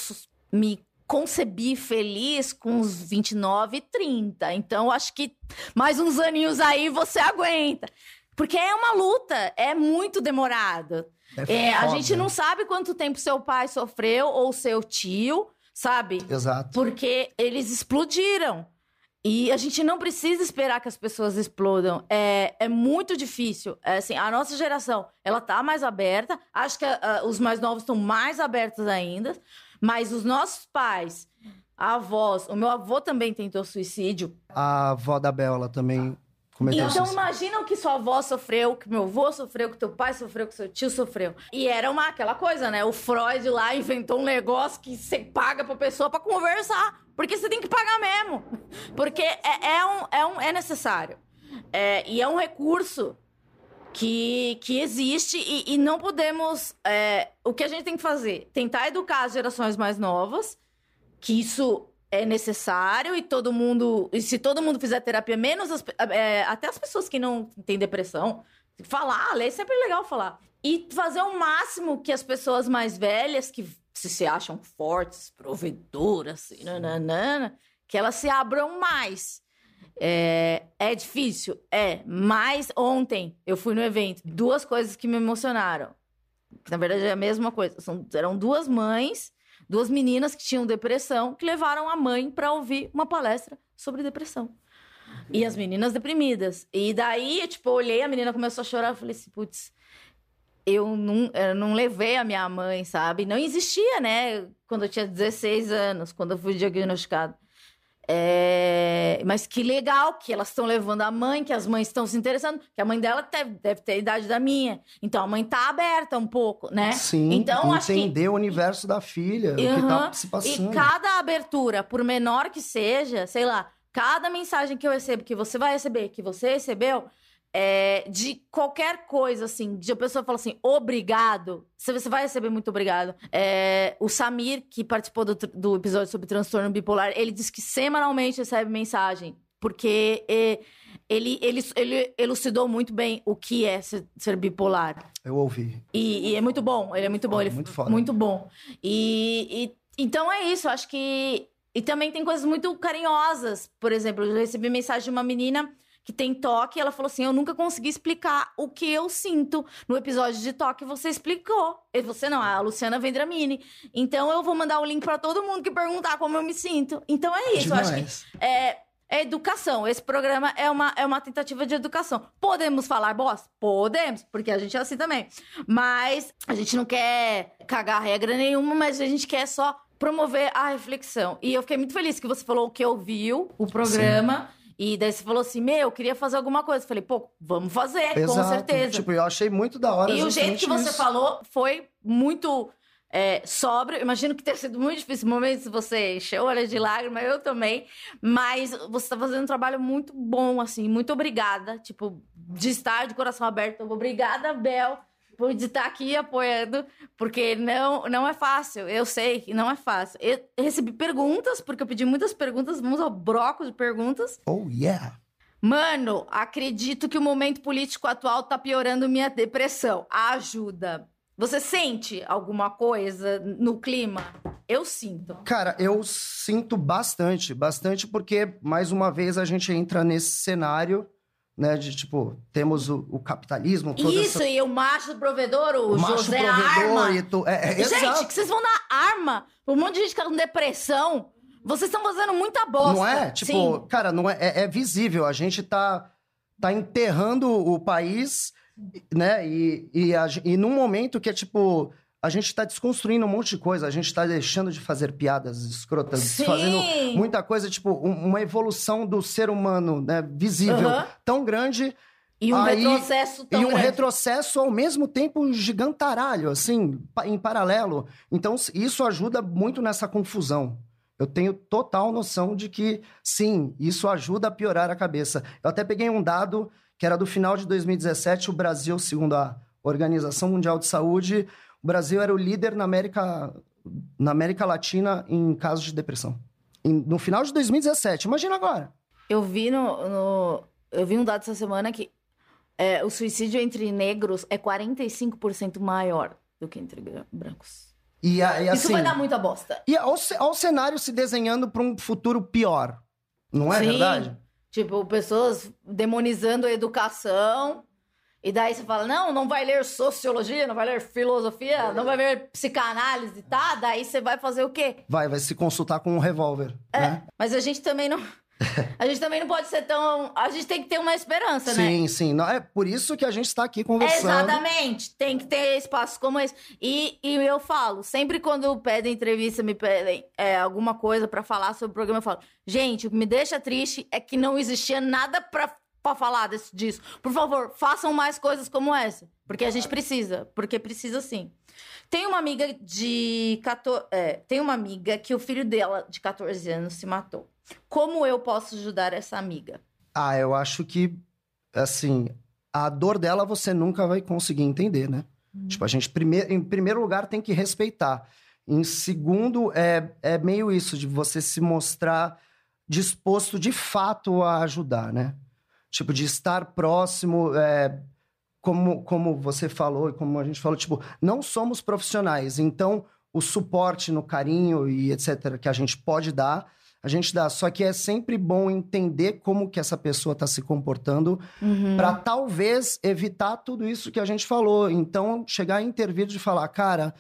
me concebi feliz com uns 29, 30. Então, acho que mais uns aninhos aí você aguenta. Porque é uma luta, é muito demorado. É, a foda. gente não sabe quanto tempo seu pai sofreu ou seu tio, sabe? Exato. Porque eles explodiram. E a gente não precisa esperar que as pessoas explodam. É, é muito difícil. É, assim, a nossa geração, ela tá mais aberta. Acho que ah, os mais novos estão mais abertos ainda. Mas os nossos pais, avós... O meu avô também tentou suicídio. A avó da Bela também cometeu Então suicídio. imagina o que sua avó sofreu, que meu avô sofreu, que teu pai sofreu, que seu tio sofreu. E era uma aquela coisa, né? O Freud lá inventou um negócio que você paga pra pessoa pra conversar. Porque você tem que pagar mesmo. Porque é, é, um, é, um, é necessário. É, e é um recurso que, que existe e, e não podemos. é, o que a gente tem que fazer? Tentar educar as gerações mais novas, que isso é necessário e todo mundo. E se todo mundo fizer terapia, menos as, é, até as pessoas que não têm depressão, falar, é sempre legal falar. E fazer o máximo que as pessoas mais velhas, que se, se acham fortes, provedoras, assim, nananana, que elas se abram mais. É, é difícil? É. Mas ontem eu fui no evento. Duas coisas que me emocionaram. Na verdade é a mesma coisa. São, eram duas mães, duas meninas que tinham depressão, que levaram a mãe para ouvir uma palestra sobre depressão. E as meninas deprimidas. E daí, tipo, eu olhei, a menina começou a chorar. Eu falei assim, putz, eu não, eu não levei a minha mãe, sabe? Não existia, né? Quando eu tinha 16 anos, quando eu fui diagnosticada. É, Mas que legal que elas estão levando a mãe, que as mães estão se interessando, que a mãe dela deve, deve ter a idade da minha. Então a mãe tá aberta um pouco, né? Sim, então acho que entender o universo da filha, o que tá se passando. e cada abertura, por menor que seja, sei lá, cada mensagem que eu recebo, que você vai receber, que você recebeu, é, de qualquer coisa, assim, de a pessoa fala assim, obrigado, você você vai receber muito obrigado. É, o Samir, que participou do, do episódio sobre transtorno bipolar, ele disse que semanalmente recebe mensagem, porque é, ele, ele, ele elucidou muito bem o que é ser, ser bipolar. Eu ouvi. E, e é muito bom, ele é muito bom, Foda, ele muito foda. muito bom. E, e- então é isso, acho que e também tem coisas muito carinhosas. Por exemplo, eu recebi mensagem de uma menina que tem toque, e ela falou assim: "Eu nunca consegui explicar o que eu sinto no episódio de toque, você explicou". E você não, a Luciana Vendramini. Então eu vou mandar o link pra todo mundo que perguntar como eu me sinto. Então é isso, eu acho que é, é educação. Esse programa é uma, é uma tentativa de educação. Podemos falar bosta? Podemos, porque a gente é assim também. Mas a gente não quer cagar regra nenhuma, mas a gente quer só promover a reflexão. E eu fiquei muito feliz que você falou que ouviu o programa. E daí você falou assim: Meu, eu queria fazer alguma coisa. Eu falei, pô, vamos fazer, com Exato. certeza. Tipo, eu achei muito da hora E o jeito que você isso. falou foi muito é, sóbrio. Imagino que tenha sido muito difícil. Momentos você encheu olha de lágrima, eu também. Mas você tá fazendo um trabalho muito bom, assim. Muito obrigada. Tipo, de estar de coração aberto. Obrigada, Bel, por estar aqui apoiando. Porque não, não é fácil. Eu sei que não é fácil. Eu recebi perguntas, porque eu pedi muitas perguntas. Vamos ao broco de perguntas. Oh, yeah. Mano, acredito que o momento político atual tá piorando minha depressão. Ajuda. Você sente alguma coisa no clima? Eu sinto. Cara, eu sinto bastante, bastante, porque, mais uma vez, a gente entra nesse cenário, né, de, tipo, temos o, o capitalismo, Isso, essa... e o macho provedor, o macho José provedor Arma. e tu... é, é, Gente, exato. que vocês vão dar arma um monte de gente que tá com depressão. Vocês estão fazendo muita bosta. Não é? Tipo, Sim. cara, não é, é, é visível. A gente tá, tá enterrando o país, né? E, e, a, e num momento que é tipo. A gente tá desconstruindo um monte de coisa, a gente tá deixando de fazer piadas escrotas, Sim. fazendo muita coisa, tipo, um- uma evolução do ser humano, né? Visível, tão grande. E um Aí- retrocesso tão e um grande. retrocesso ao mesmo tempo gigantaralho, assim, em paralelo. Então, isso ajuda muito nessa confusão. Eu tenho total noção de que, sim, isso ajuda a piorar a cabeça. Eu até peguei um dado que era do final de 2017, o Brasil, segundo a Organização Mundial de Saúde, o Brasil era o líder na América, na América Latina em casos de depressão. Em- no final de 2017, imagina agora. Eu vi no, no- Eu vi um dado essa semana que é, o suicídio entre negros é 45% maior do que entre brancos. E, a- e Isso assim, vai dar muita bosta. E ao cenário se desenhando para um futuro pior. Não é Sim. verdade? Tipo, pessoas demonizando a educação E daí você fala, não, não vai ler sociologia, não vai ler filosofia, não vai ler psicanálise, tá? Daí você vai fazer o quê? Vai, vai se consultar com um revólver, É, né? mas a gente também não... A gente também não pode ser tão... A gente tem que ter uma esperança, né? Sim, sim. Não, é por isso que a gente está aqui conversando. Exatamente. Tem que ter espaços como esse. E, e eu falo, sempre quando pedem entrevista, me pedem é, alguma coisa pra falar sobre o programa, eu falo, gente, o que me deixa triste é que não existia nada pra, pra falar desse, disso. Por favor, façam mais coisas como essa. Porque a gente precisa. Porque precisa sim. Tem uma amiga de 14. É, tem uma amiga que o filho dela, de 14 anos, se matou. Como eu posso ajudar essa amiga? Ah, eu acho que, assim, a dor dela você nunca vai conseguir entender, né? Tipo, a gente, primeir, em primeiro lugar, tem que respeitar. Em segundo, é, é meio isso, de você se mostrar disposto de fato a ajudar, né? Tipo, de estar próximo, é, como, como você falou e como a gente falou, tipo, não somos profissionais, então o suporte no carinho e etc. que a gente pode dar, a gente dá. Só que é sempre bom entender como que essa pessoa está se comportando Uhum. para talvez evitar tudo isso que a gente falou. Então, chegar em intervir de falar, cara,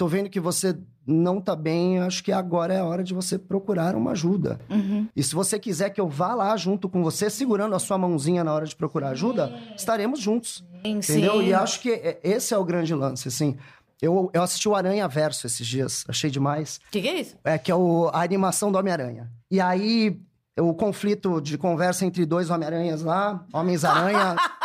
tô vendo que você não tá bem, acho que agora é a hora de você procurar uma ajuda. Uhum. E se você quiser que eu vá lá junto com você, segurando a sua mãozinha na hora de procurar ajuda, estaremos juntos. Entendeu? Sim. E acho que é- esse é o grande lance, assim. Eu, eu assisti o Aranha Verso esses dias, achei demais. O que, que é isso? É que é o- a animação do Homem-Aranha. E aí, o conflito de conversa entre dois Homem-Aranhas lá, Homens-Aranha.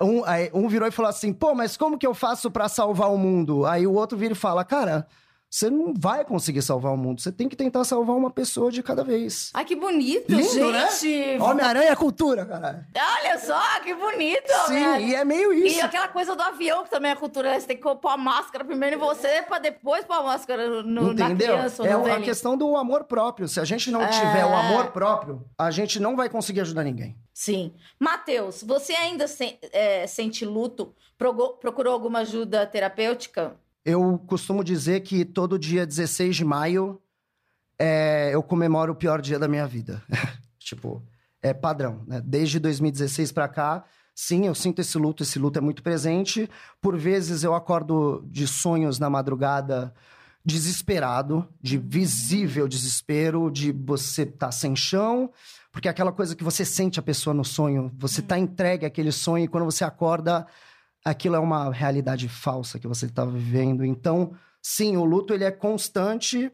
um, aí, um virou e falou assim: pô, mas como que eu faço pra salvar o mundo? Aí o outro vira e fala: cara, você não vai conseguir salvar o mundo. Você tem que tentar salvar uma pessoa de cada vez. Ai, que bonito, Lindo, né? gente! Homem-Aranha é cultura, caralho. Olha só, que bonito! Sim, né? e é meio E isso. aquela coisa do avião, que também é cultura, né? Você tem que pôr a máscara primeiro em você, pra depois pôr a máscara no, na Entendeu? criança ou É a questão do amor próprio. Se a gente não É. tiver o amor próprio, a gente não vai conseguir ajudar ninguém. Sim. Matheus, você ainda sen- é, sente luto? Procurou alguma ajuda terapêutica? Eu costumo dizer que todo dia 16 de maio é, eu comemoro o pior dia da minha vida. tipo, é padrão, né? Desde 2016 pra cá, sim, eu sinto esse luto, esse luto é muito presente. Por vezes eu acordo de sonhos na madrugada desesperado, de visível desespero, de você tá sem chão, porque é aquela coisa que você sente a pessoa no sonho, você tá entregue àquele sonho e quando você acorda, aquilo é uma realidade falsa que você está vivendo. Então, sim, o luto ele é constante,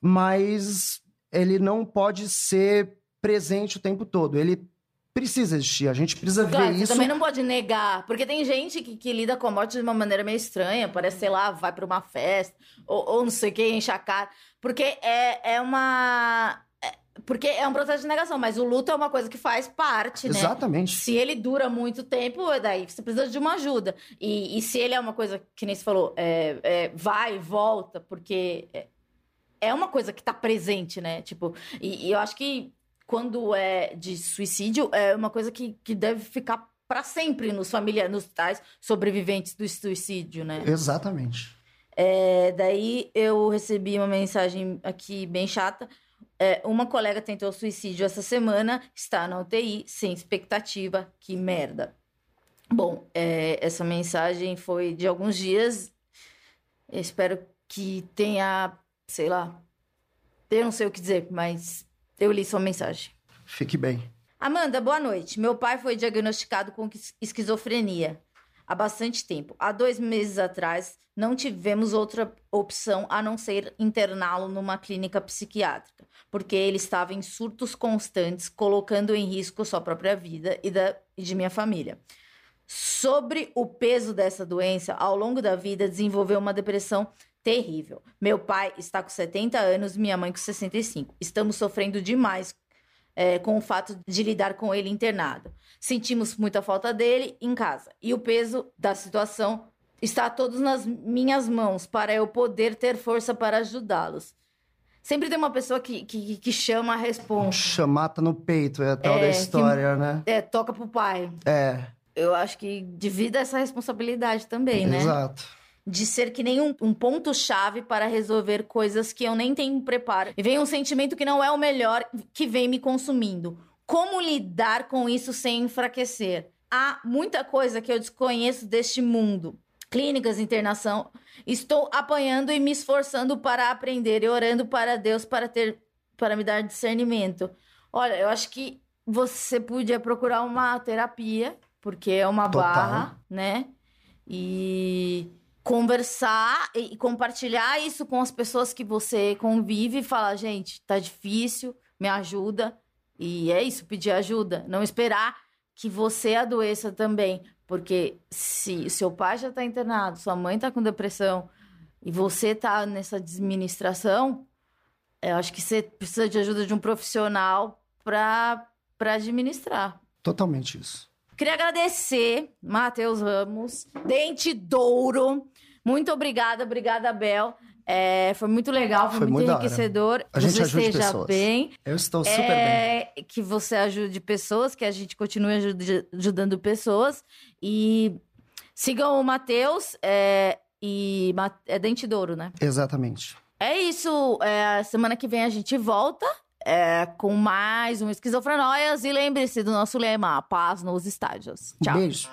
mas ele não pode ser presente o tempo todo. Ele precisa existir. A gente precisa Claro, ver você isso. também não pode negar, porque tem gente que, que lida com a morte de uma maneira meio estranha, parece, sei lá, vai pra uma festa, ou, ou não sei o que, enche a cara, porque é, é uma... é- porque é um processo de negação, mas o luto é uma coisa que faz parte, né? Exatamente. Se ele dura muito tempo, daí você precisa de uma ajuda. E, e se ele é uma coisa, que nem você falou, é, é, vai e volta, porque é, é uma coisa que tá presente, né? Tipo, e, e eu acho que quando é de suicídio, é uma coisa que, que deve ficar para sempre nos familiares, nos tais sobreviventes do suicídio, né? Exatamente. É, daí eu recebi uma mensagem aqui bem chata. É, uma colega tentou suicídio essa semana, está na UTI, sem expectativa. Que merda. Bom, é, essa mensagem foi de alguns dias. Eu espero que tenha, sei lá. Eu não sei o que dizer, mas eu li sua mensagem. Fique bem. Amanda, boa noite. Meu pai foi diagnosticado com esquizofrenia há bastante tempo. Há dois meses atrás, não tivemos outra opção a não ser interná-lo numa clínica psiquiátrica, porque ele estava em surtos constantes, colocando em risco sua própria vida e da e de minha família. Sobre o peso dessa doença, ao longo da vida desenvolveu uma depressão terrível. Meu pai está com 70 anos, minha mãe com 65. Estamos sofrendo demais é, com o fato de lidar com ele internado. Sentimos muita falta dele em casa. E o peso da situação está todos nas minhas mãos para eu poder ter força para ajudá-los. Sempre tem uma pessoa que, que, que chama a responsa. Chamata no peito é a tal É, da que- história, né? É, toca pro pai. É, Eu acho que divida essa responsabilidade também, né? exato. De ser que nem um, um ponto-chave para resolver coisas que eu nem tenho preparo. E vem um sentimento que não é o melhor que vem me consumindo. Como lidar com isso sem enfraquecer? há muita coisa que eu desconheço deste mundo. Clínicas, internação. Estou apanhando e me esforçando para aprender e orando para Deus para ter para me dar discernimento. Olha, eu acho que você podia procurar uma terapia, porque é uma Total. barra, né? E conversar e compartilhar isso com as pessoas que você convive e falar, gente, tá difícil, me ajuda. E é isso, pedir ajuda. Não esperar que você adoeça também. Porque se seu pai já tá internado, sua mãe tá com depressão e você tá nessa administração, eu acho que você precisa de ajuda de um profissional para administrar. Totalmente isso. Queria agradecer, Matheus Ramos, Dente Douro. Muito obrigada, obrigada, Bel. É, foi muito legal, foi, Foi muito muito enriquecedor. A gente você ajude esteja pessoas. bem. Eu estou super bem. É, que você ajude pessoas, que a gente continue ajudando pessoas. E sigam o Matheus é, e é Dente Douro, né? Exatamente. É isso. é, semana que vem a gente volta é, com mais um Esquizofrenóias. E lembre-se do nosso lema: paz nos estádios. Tchau. beijo.